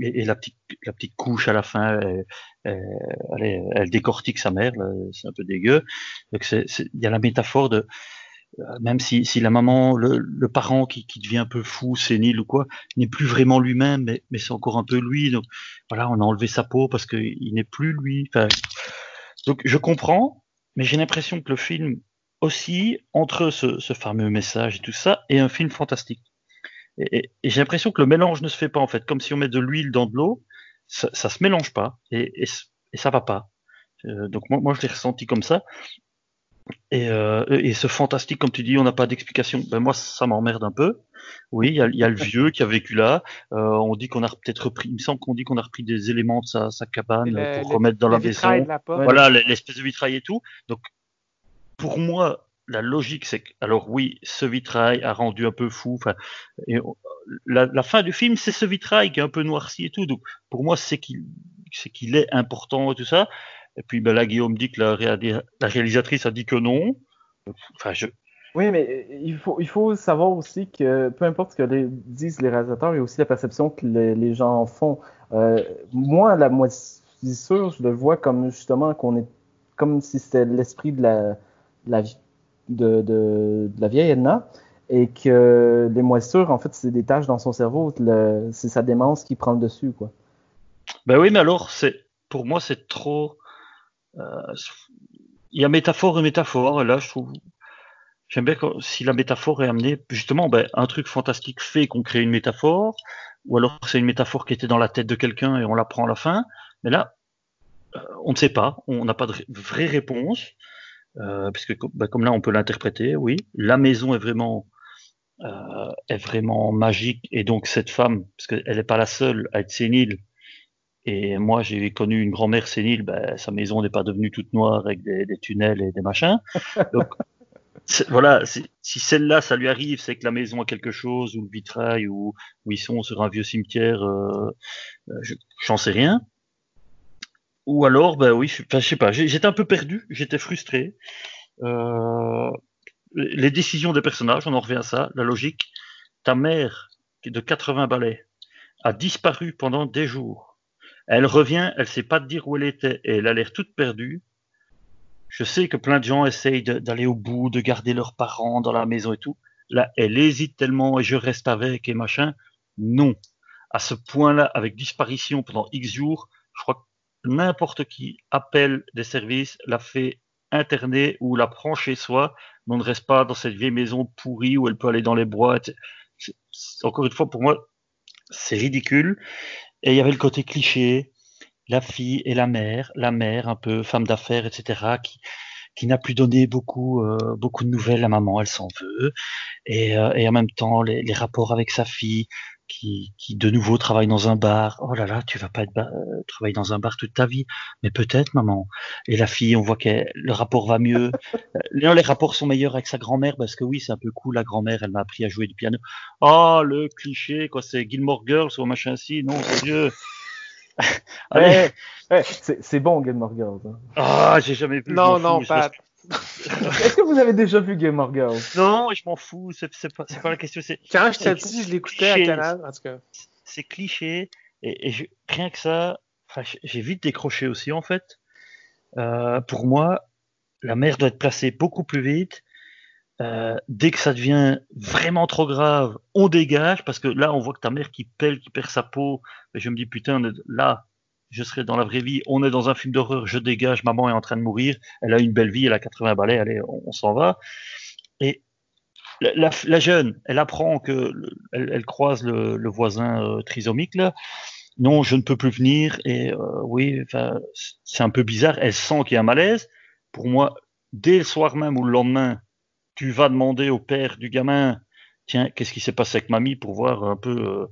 Et, et, la petite, la petite couche à la fin, elle, elle, elle décortique sa mère. C'est un peu dégueu. Donc c'est, il y a la métaphore de euh, même si, si la maman, le, le parent qui, qui, devient un peu fou, sénile ou quoi, n'est plus vraiment lui-même, mais, mais c'est encore un peu lui. Donc voilà, on a enlevé sa peau parce qu'il n'est plus lui. Enfin, donc je comprends, mais j'ai l'impression que le film aussi, entre ce, fameux message et tout ça, est un film fantastique. Et, j'ai l'impression que le mélange ne se fait pas en fait, comme si on met de l'huile dans de l'eau, ça, ça se mélange pas et, et, ça va pas. Euh, donc moi je l'ai ressenti comme ça. Et, euh, et, ce fantastique, comme tu dis, on n'a pas d'explication. Ben moi, ça m'emmerde un peu. Oui, il y a, y a, le vieux qui a vécu là. Euh, on dit qu'on a peut-être repris. Il me semble qu'on dit qu'on a repris des éléments de sa, sa cabane pour remettre dans la maison. Voilà, l'espèce de vitrail et tout. Donc, pour moi, la logique, c'est que, alors oui, ce vitrail a rendu un peu fou. Enfin, et la, la, fin du film, c'est ce vitrail qui est un peu noirci et tout. Donc, pour moi, c'est qu'il, c'est qu'il est important et tout ça. Et puis ben là, Guillaume dit que la, la, réalisatrice a dit que non. Enfin, je... Oui, mais il faut, il faut savoir aussi que peu importe ce que les, disent les réalisateurs, il y a aussi la perception que les, les gens en font. Euh, moi, la moitié sûre, je le vois comme justement qu'on est comme si c'était l'esprit de la, la de, de, de, la vieille Edna et que les moisissures, en fait, c'est des tâches dans son cerveau, c'est sa démence qui prend le dessus, quoi. Ben oui, mais alors, c'est pour moi, c'est trop euh, il y a métaphore et métaphore. Là, je trouve, j'aime bien si la métaphore est amenée, justement, ben, un truc fantastique fait qu'on crée une métaphore, ou alors c'est une métaphore qui était dans la tête de quelqu'un et on la prend à la fin. Mais là, euh, on ne sait pas, on n'a pas de vraie réponse, euh, puisque ben, comme là on peut l'interpréter, oui, la maison est vraiment euh, est vraiment magique et donc cette femme, parce qu'elle n'est pas la seule à être sénile, et moi, j'ai connu une grand-mère sénile, ben, sa maison n'est pas devenue toute noire avec des, des tunnels et des machins. Donc, voilà, si celle-là, ça lui arrive, c'est que la maison a quelque chose, ou le vitrail, ou, ou ils sont sur un vieux cimetière, euh, j'en sais rien. Ou alors, ben oui, je, enfin, je sais pas, j'étais un peu perdu, j'étais frustré. Euh, les décisions des personnages, on en revient à ça, la logique. Ta mère, qui est de 80 balais, a disparu pendant des jours elle revient, elle sait pas te dire où elle était et elle a l'air toute perdue. Je sais que plein de gens essayent d'aller au bout, de garder leurs parents dans la maison et tout. Là, elle hésite tellement et je reste avec et machin. Non. À ce point-là, avec disparition pendant X jours, je crois que n'importe qui appelle des services, la fait interner ou la prend chez soi, mais on ne reste pas dans cette vieille maison pourrie où elle peut aller dans les bois. encore une fois, pour moi, c'est ridicule. Et il y avait le côté cliché, la fille et la mère, la mère un peu femme d'affaires, etc., qui, n'a plus donné beaucoup, euh, beaucoup de nouvelles à maman, elle s'en veut, et, euh, et en même temps les, rapports avec sa fille, qui, qui de nouveau travaille dans un bar. Oh là là, tu vas pas être euh, travailler dans un bar toute ta vie, mais peut-être maman. Et la fille, on voit que le rapport va mieux. Là, les rapports sont meilleurs avec sa grand-mère parce que oui, c'est un peu cool. La grand-mère, elle m'a appris à jouer du piano. Oh le cliché, quoi, c'est Gilmore Girls ou machin si, non, c'est Dieu. Allez. Ouais, ouais, c'est bon Gilmore Girls. Hein. Ah, oh, j'ai jamais vu. Non, non, pas. Est-ce que vous avez déjà vu Game of Girls Non, je m'en fous, c'est pas, pas, la question. Petit, je l'écoutais à Canal, en tout cas. C'est cliché, et, et je, rien que ça, j'ai vite décroché aussi, en fait. Euh, pour moi, la mère doit être placée beaucoup plus vite. Euh, dès que ça devient vraiment trop grave, on dégage, parce que là, on voit que ta mère qui pèle, qui perd sa peau, et je me dis, putain, là, je serais dans la vraie vie, on est dans un film d'horreur, je dégage, maman est en train de mourir, elle a une belle vie, elle a 80 balais, allez, on, s'en va. Et la, jeune, elle apprend que elle, croise le, voisin euh, trisomique. Non, je ne peux plus venir. Et euh, oui, c'est un peu bizarre. Elle sent qu'il y a un malaise. Pour moi, dès le soir même ou le lendemain, tu vas demander au père du gamin, tiens, qu'est-ce qui s'est passé avec mamie pour voir un peu euh,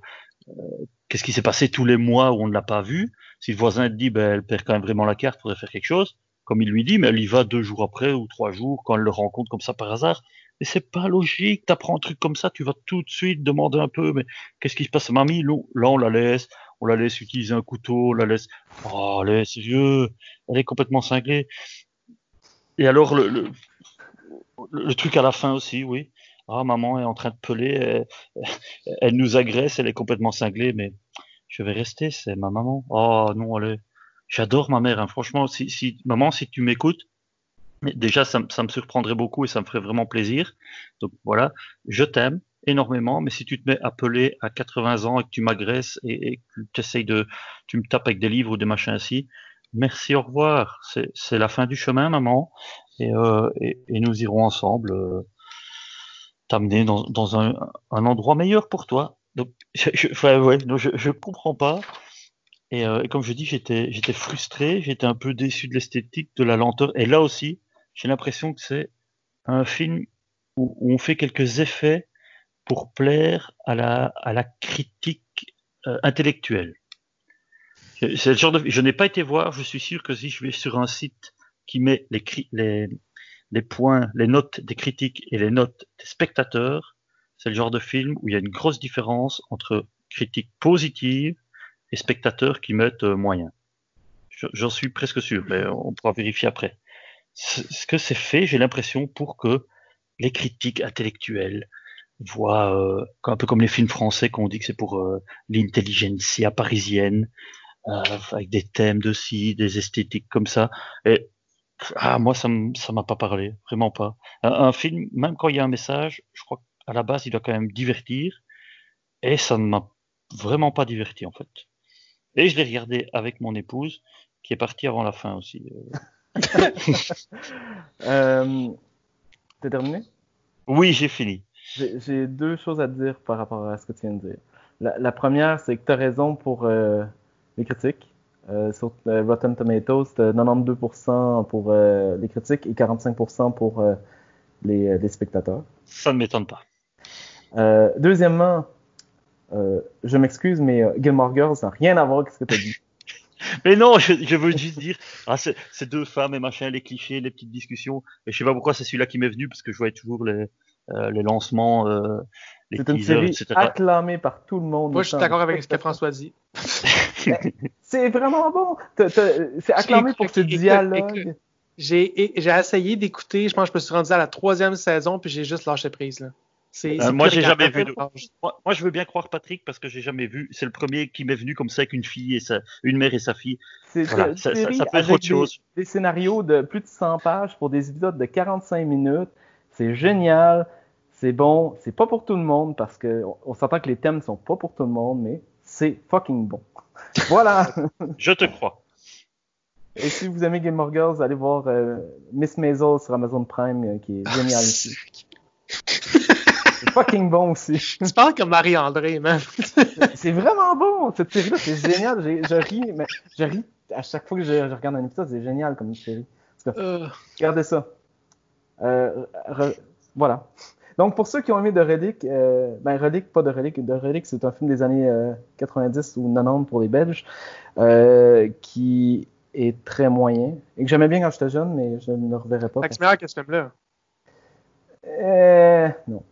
qu'est-ce qui s'est passé tous les mois où on ne l'a pas vu? Si le voisin te dit, ben, elle perd quand même vraiment la carte, faudrait faire quelque chose, comme il lui dit, mais elle y va deux jours après ou trois jours quand elle le rencontre comme ça par hasard. Et c'est pas logique. T'apprends un truc comme ça, tu vas tout de suite demander un peu, mais qu'est-ce qui se passe, mamie Là, on la laisse, on la laisse utiliser un couteau, on la laisse. Oh, allez, c'est vieux. Elle est complètement cinglée. Et alors, le, le, le truc à la fin aussi, oui. Ah, maman est en train de peler, elle, elle nous agresse, elle est complètement cinglée, mais je vais rester, c'est ma maman. Oh non, allez. J'adore ma mère, hein. franchement. Si, si, maman, si tu m'écoutes, déjà, ça, ça, me surprendrait beaucoup et ça me ferait vraiment plaisir. Donc voilà, je t'aime énormément, mais si tu te mets à peler à 80 ans et que tu m'agresses et, et, que tu essayes de, tu me tapes avec des livres ou des machins ainsi, merci, au revoir. C'est la fin du chemin, maman, et, euh, et, et nous irons ensemble euh, t'amener dans, dans un, un, endroit meilleur pour toi. Donc, je, je, enfin, ouais, je, je comprends pas. Et, euh, comme je dis, j'étais, j'étais frustré, j'étais un peu déçu de l'esthétique, de la lenteur. Et là aussi, j'ai l'impression que c'est un film où, où, on fait quelques effets pour plaire à la, à la critique euh, intellectuelle. C'est le genre de, je n'ai pas été voir. Je suis sûr que si je vais sur un site qui met les, les, les points, les notes des critiques et les notes des spectateurs, c'est le genre de film où il y a une grosse différence entre critiques positives et spectateurs qui mettent euh, moyen. J'en suis presque sûr, mais on pourra vérifier après. Ce que c'est fait, j'ai l'impression, pour que les critiques intellectuelles voient, euh, un peu comme les films français qu'on dit que c'est pour euh, l'intelligentsia parisienne, euh, avec des thèmes de ci, des esthétiques comme ça. Ah, moi, ça ça m'a pas parlé, vraiment pas. Un, un, film, même quand il y a un message, je crois qu'à la base, il doit quand même divertir, et ça ne m'a vraiment pas diverti en fait. Et je l'ai regardé avec mon épouse, qui est partie avant la fin aussi. euh, T'es terminé? Oui, j'ai fini. J'ai deux choses à dire par rapport à ce que tu viens de dire. La, la première, c'est que tu as raison pour euh, les critiques. Euh, sur euh, Rotten Tomatoes, c'était 92% pour euh, les critiques et 45% pour euh, les, les, spectateurs. Ça ne m'étonne pas. deuxièmement, je m'excuse, mais Gilmore Girls n'a rien à voir avec ce que tu as dit. Mais non, je, je, veux juste dire, ah, ces deux femmes et machin, les clichés, les petites discussions. Et je sais pas pourquoi c'est celui-là qui m'est venu, parce que je voyais toujours les, euh, les lancements, euh, les C'est une série etc. acclamée par tout le monde. Moi, je suis d'accord avec ce que François dit. c'est vraiment bon. C'est acclamé pour ce dialogue. J'ai essayé d'écouter, je pense que je me suis rendu à la troisième saison, puis j'ai juste lâché prise. Là. Euh, moi, j'ai jamais vu. De... Moi, moi, je veux bien croire Patrick parce que j'ai jamais vu. C'est le premier qui m'est venu comme ça avec une fille et sa, une mère et sa fille. Voilà. Ça, ça, ça, peut être autre des, chose. Des scénarios de plus de 100 pages pour des épisodes de 45 minutes. C'est génial. C'est bon. C'est pas pour tout le monde parce que on s'entend que les thèmes sont pas pour tout le monde, mais c'est fucking bon. Voilà. je te crois. Et si vous aimez Game of Girls, allez voir euh, Miss Maisel sur Amazon Prime, euh, qui est génial aussi. C'est fucking bon aussi. Tu parles comme Marie-André, man. c'est vraiment bon. Cette série-là, c'est génial. Je ris, mais je ris à chaque fois que je, je regarde un épisode. C'est génial comme série. Euh... Regardez ça. Euh, re, voilà. Donc, pour ceux qui ont aimé The Relic, euh, ben Relic, pas de Relic, The Relic, c'est un film des années euh, 90 ou 90 pour les Belges, euh, qui est très moyen et que j'aimais bien quand j'étais jeune, mais je ne le reverrai pas. C'est meilleur que ce film-là. Euh, non.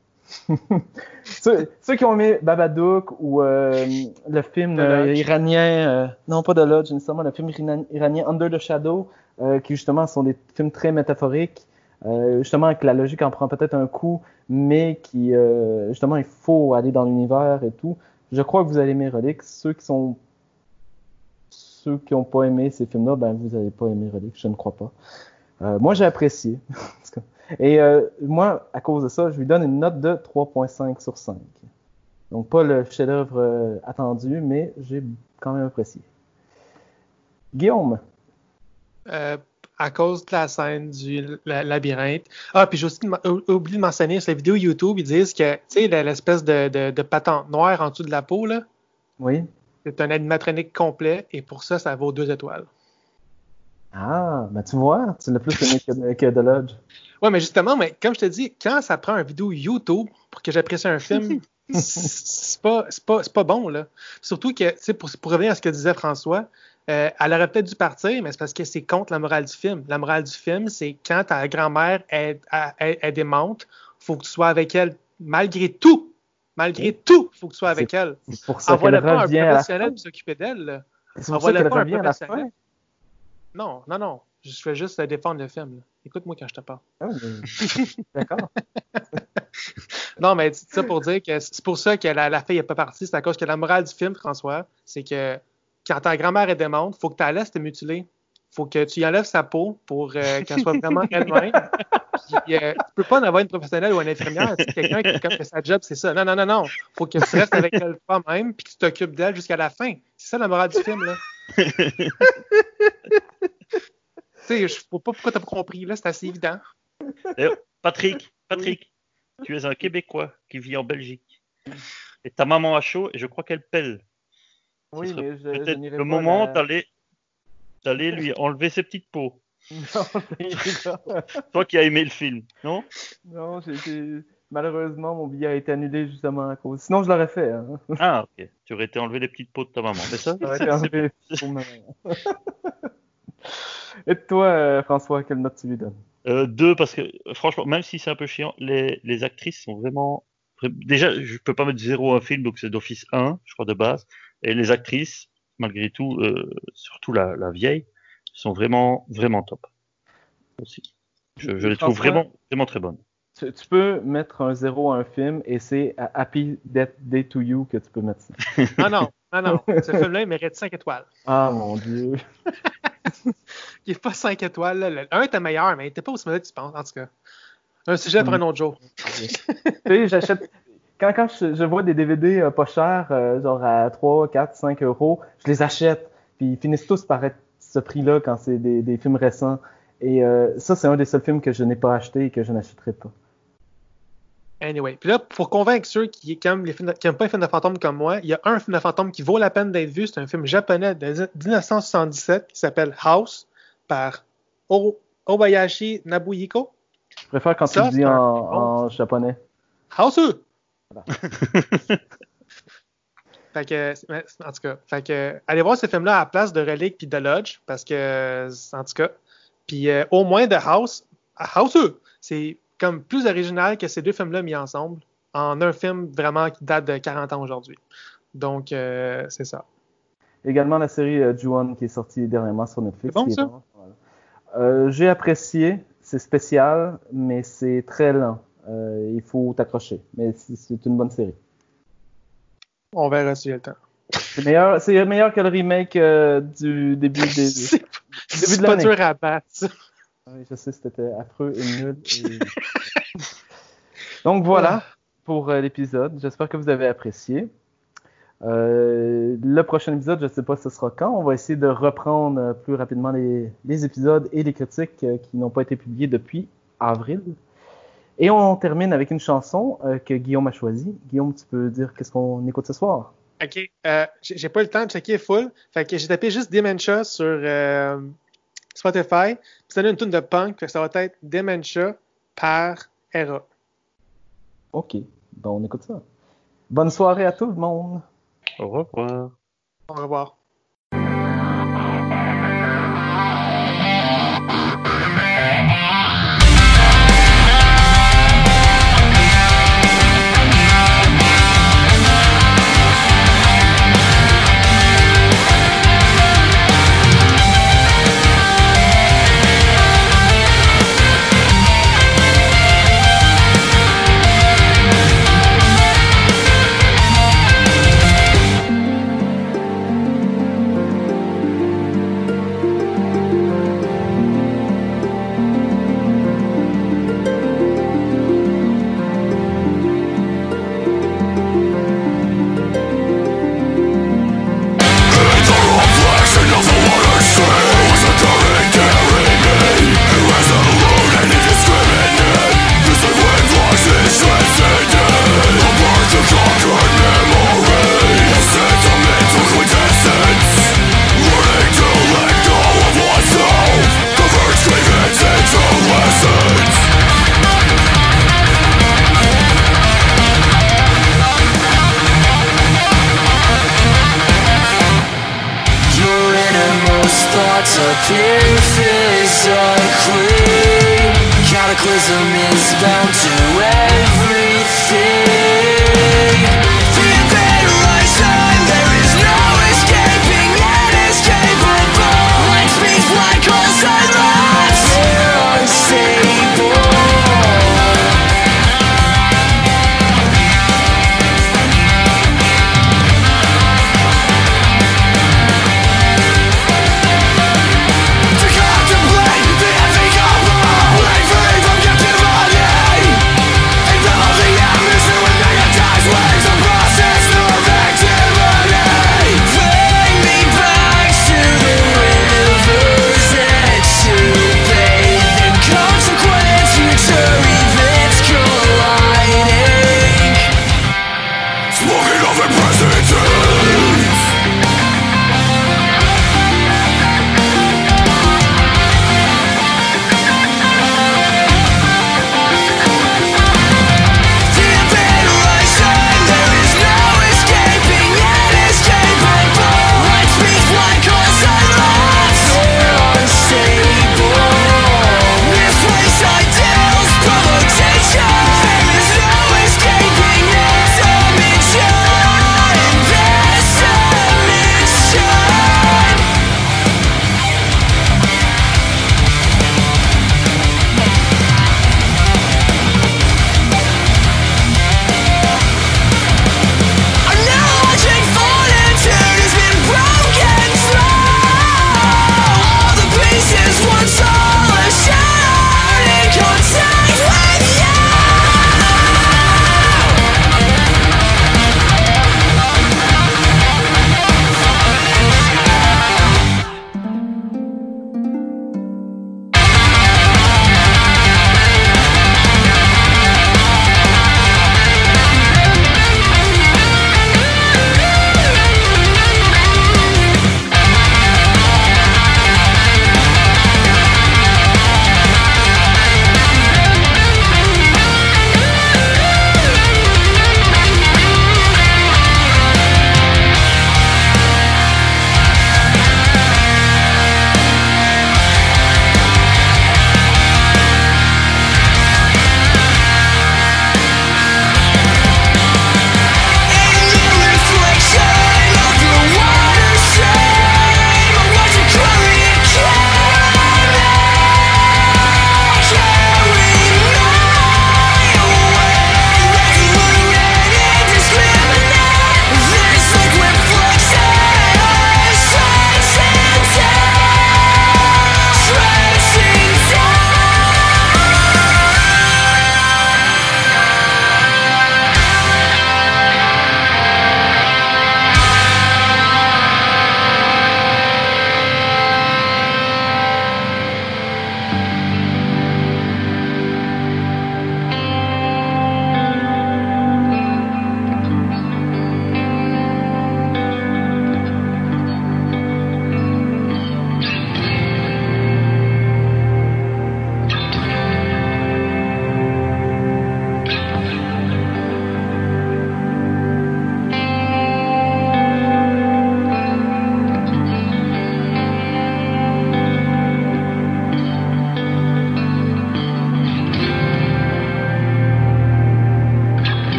ceux, ceux, qui ont aimé Babadook ou euh, le film euh, iranien, euh, non pas de Lodge nécessairement, le film iranien Under the Shadow, euh, qui justement sont des films très métaphoriques, euh, justement que la logique en prend peut-être un coup, mais qui justement il faut aller dans l'univers et tout. Je crois que vous allez aimer Relic. Ceux qui sont ceux qui n'ont pas aimé ces films-là, ben vous n'allez pas aimer Relic, je ne crois pas. moi j'ai apprécié. Et euh, moi, à cause de ça, je lui donne une note de 3.5 sur 5. Donc pas le chef-d'œuvre euh, attendu, mais j'ai quand même apprécié. Guillaume? À cause de la scène du labyrinthe. Ah, puis j'ai aussi oublié de mentionner sur la vidéo YouTube, ils disent que, tu sais, l'espèce de, de, de, patente noire en dessous de la peau, là. Oui. C'est un animatronique complet, et pour ça, ça vaut deux étoiles. Ah, ben tu vois, tu l'as plus aimé que, que The Lodge. Ouais, mais justement, mais comme je te dis, quand ça prend une vidéo YouTube pour que j'apprécie un film, c'est pas, pas, pas bon, là. Surtout que, tu sais, pour, pour revenir à ce que disait François, euh, elle aurait peut-être dû partir, mais c'est parce que c'est contre la morale du film. La morale du film, c'est quand ta grand-mère est, est, est, démente, faut que tu sois avec elle malgré tout. Malgré tout, faut que tu sois avec elle. C'est pour ça Envoie-le qu'elle pas un professionnel pour s'occuper d'elle. là. C'est pour ça Envoie-le qu'elle pas un professionnel. Non, non, non. Je fais juste défendre le film. Écoute-moi quand je te parle. Ah, D'accord. Non, mais c'est ça pour dire que c'est pour ça que la, la fille n'est pas partie. C'est à cause que la morale du film, François, c'est que quand ta grand-mère est démonte, faut que tu la laisses te mutiler. faut que tu y enlèves sa peau pour euh, qu'elle soit vraiment elle-même. Puis, euh, tu peux pas en avoir une professionnelle ou une infirmière. C'est quelqu'un qui comme que sa job, c'est ça. Non, non, non, non. faut que tu restes avec elle toi-même puis que tu t'occupes d'elle jusqu'à la fin. C'est ça la morale du film, là. tu sais, je sais pas pourquoi t'as pas compris, là. C'est assez évident. D'ailleurs, Patrick, Patrick, tu es un Québécois qui vit en Belgique. Et ta maman a chaud et je crois qu'elle pelle. Oui, Ce mais je, je le pas moment la- d'aller d'aller lui enlever ses petites peaux. Non. Toi qui as aimé le film, non? Non, été... malheureusement, mon billet a été annulé justement à cause. Sinon, je l'aurais fait. Hein. Ah, ok. Tu aurais été enlever les petites peaux de ta maman. Mais ça, enlevé. Et toi, euh, François, quelle note tu lui donnes? Euh, deux, parce que franchement, même si c'est un peu chiant, les, les actrices sont vraiment. vra- Déjà, je peux pas mettre zéro à un film, donc c'est d'office 1, je crois, de base. Et les actrices, malgré tout, euh, surtout la, la vieille, sont vraiment, vraiment top. Aussi. Je, je les trouve vraiment, vraiment très bonnes. tu, tu peux mettre un zéro à un film et c'est à Happy Death Day to You que tu peux mettre ça. Non, non, non, non. Ce film-là, il mérite 5 étoiles. Ah mon dieu. Il n'est pas 5 étoiles. Là. Le 1 était meilleur, mais il n'était pas aussi mauvais que tu penses, en tout cas. Un sujet pour un autre jour. tu sais, j'achète. Quand, quand je, je vois des DVD euh, pas chers, euh, genre à 3, 4, 5 euros, je les achète. Puis ils finissent tous par être ce prix-là quand c'est des, des films récents. Et euh, ça, c'est un des seuls films que je n'ai pas acheté et que je n'achèterai pas. Anyway. Puis là, pour convaincre ceux qui aiment, les films de- qui aiment pas les films de fantômes comme moi, il y a un film de fantôme qui vaut la peine d'être vu. C'est un film japonais de 1977 qui s'appelle House par O- Obayashi Nabuyiko. Je préfère quand Ça, tu le dis en, en japonais. House! Fait que, en tout cas, fait que, allez voir ce film-là à la place de Relic puis de Lodge, parce que, en tout cas, puis euh, au moins de House, House, c'est comme plus original que ces deux films-là mis ensemble, en un film vraiment qui date de 40 ans aujourd'hui. Donc, euh, c'est ça. Également la série euh, Ju-On qui est sortie dernièrement sur Netflix. Bon, ça? vraiment. Euh, J'ai apprécié, c'est spécial, mais c'est très lent. Euh, il faut t'accrocher, mais c'est- une bonne série. On verra si j'ai le temps. C'est meilleur, c'est meilleur que le remake euh, du début des. C'est début de pas dur à battre, ça. Oui, je sais, c'était affreux et nul. et- Donc voilà pour euh, l'épisode. J'espère que vous avez apprécié. Euh, le prochain épisode, je ne sais pas ce sera quand. On va essayer de reprendre plus rapidement les, les épisodes et les critiques qui n'ont pas été publiés depuis avril. Et on termine avec une chanson euh, que Guillaume a choisie. Guillaume, tu peux dire qu'est-ce qu'on écoute ce soir? OK. Euh, j'ai pas eu le temps de checker full. Fait que j'ai tapé juste Dementia sur euh, Spotify. Puis ça donne une tune de punk. Fait que ça va être Dementia par Era. Ok, donc on écoute ça. Bonne soirée à tout le monde. Au revoir. Au revoir.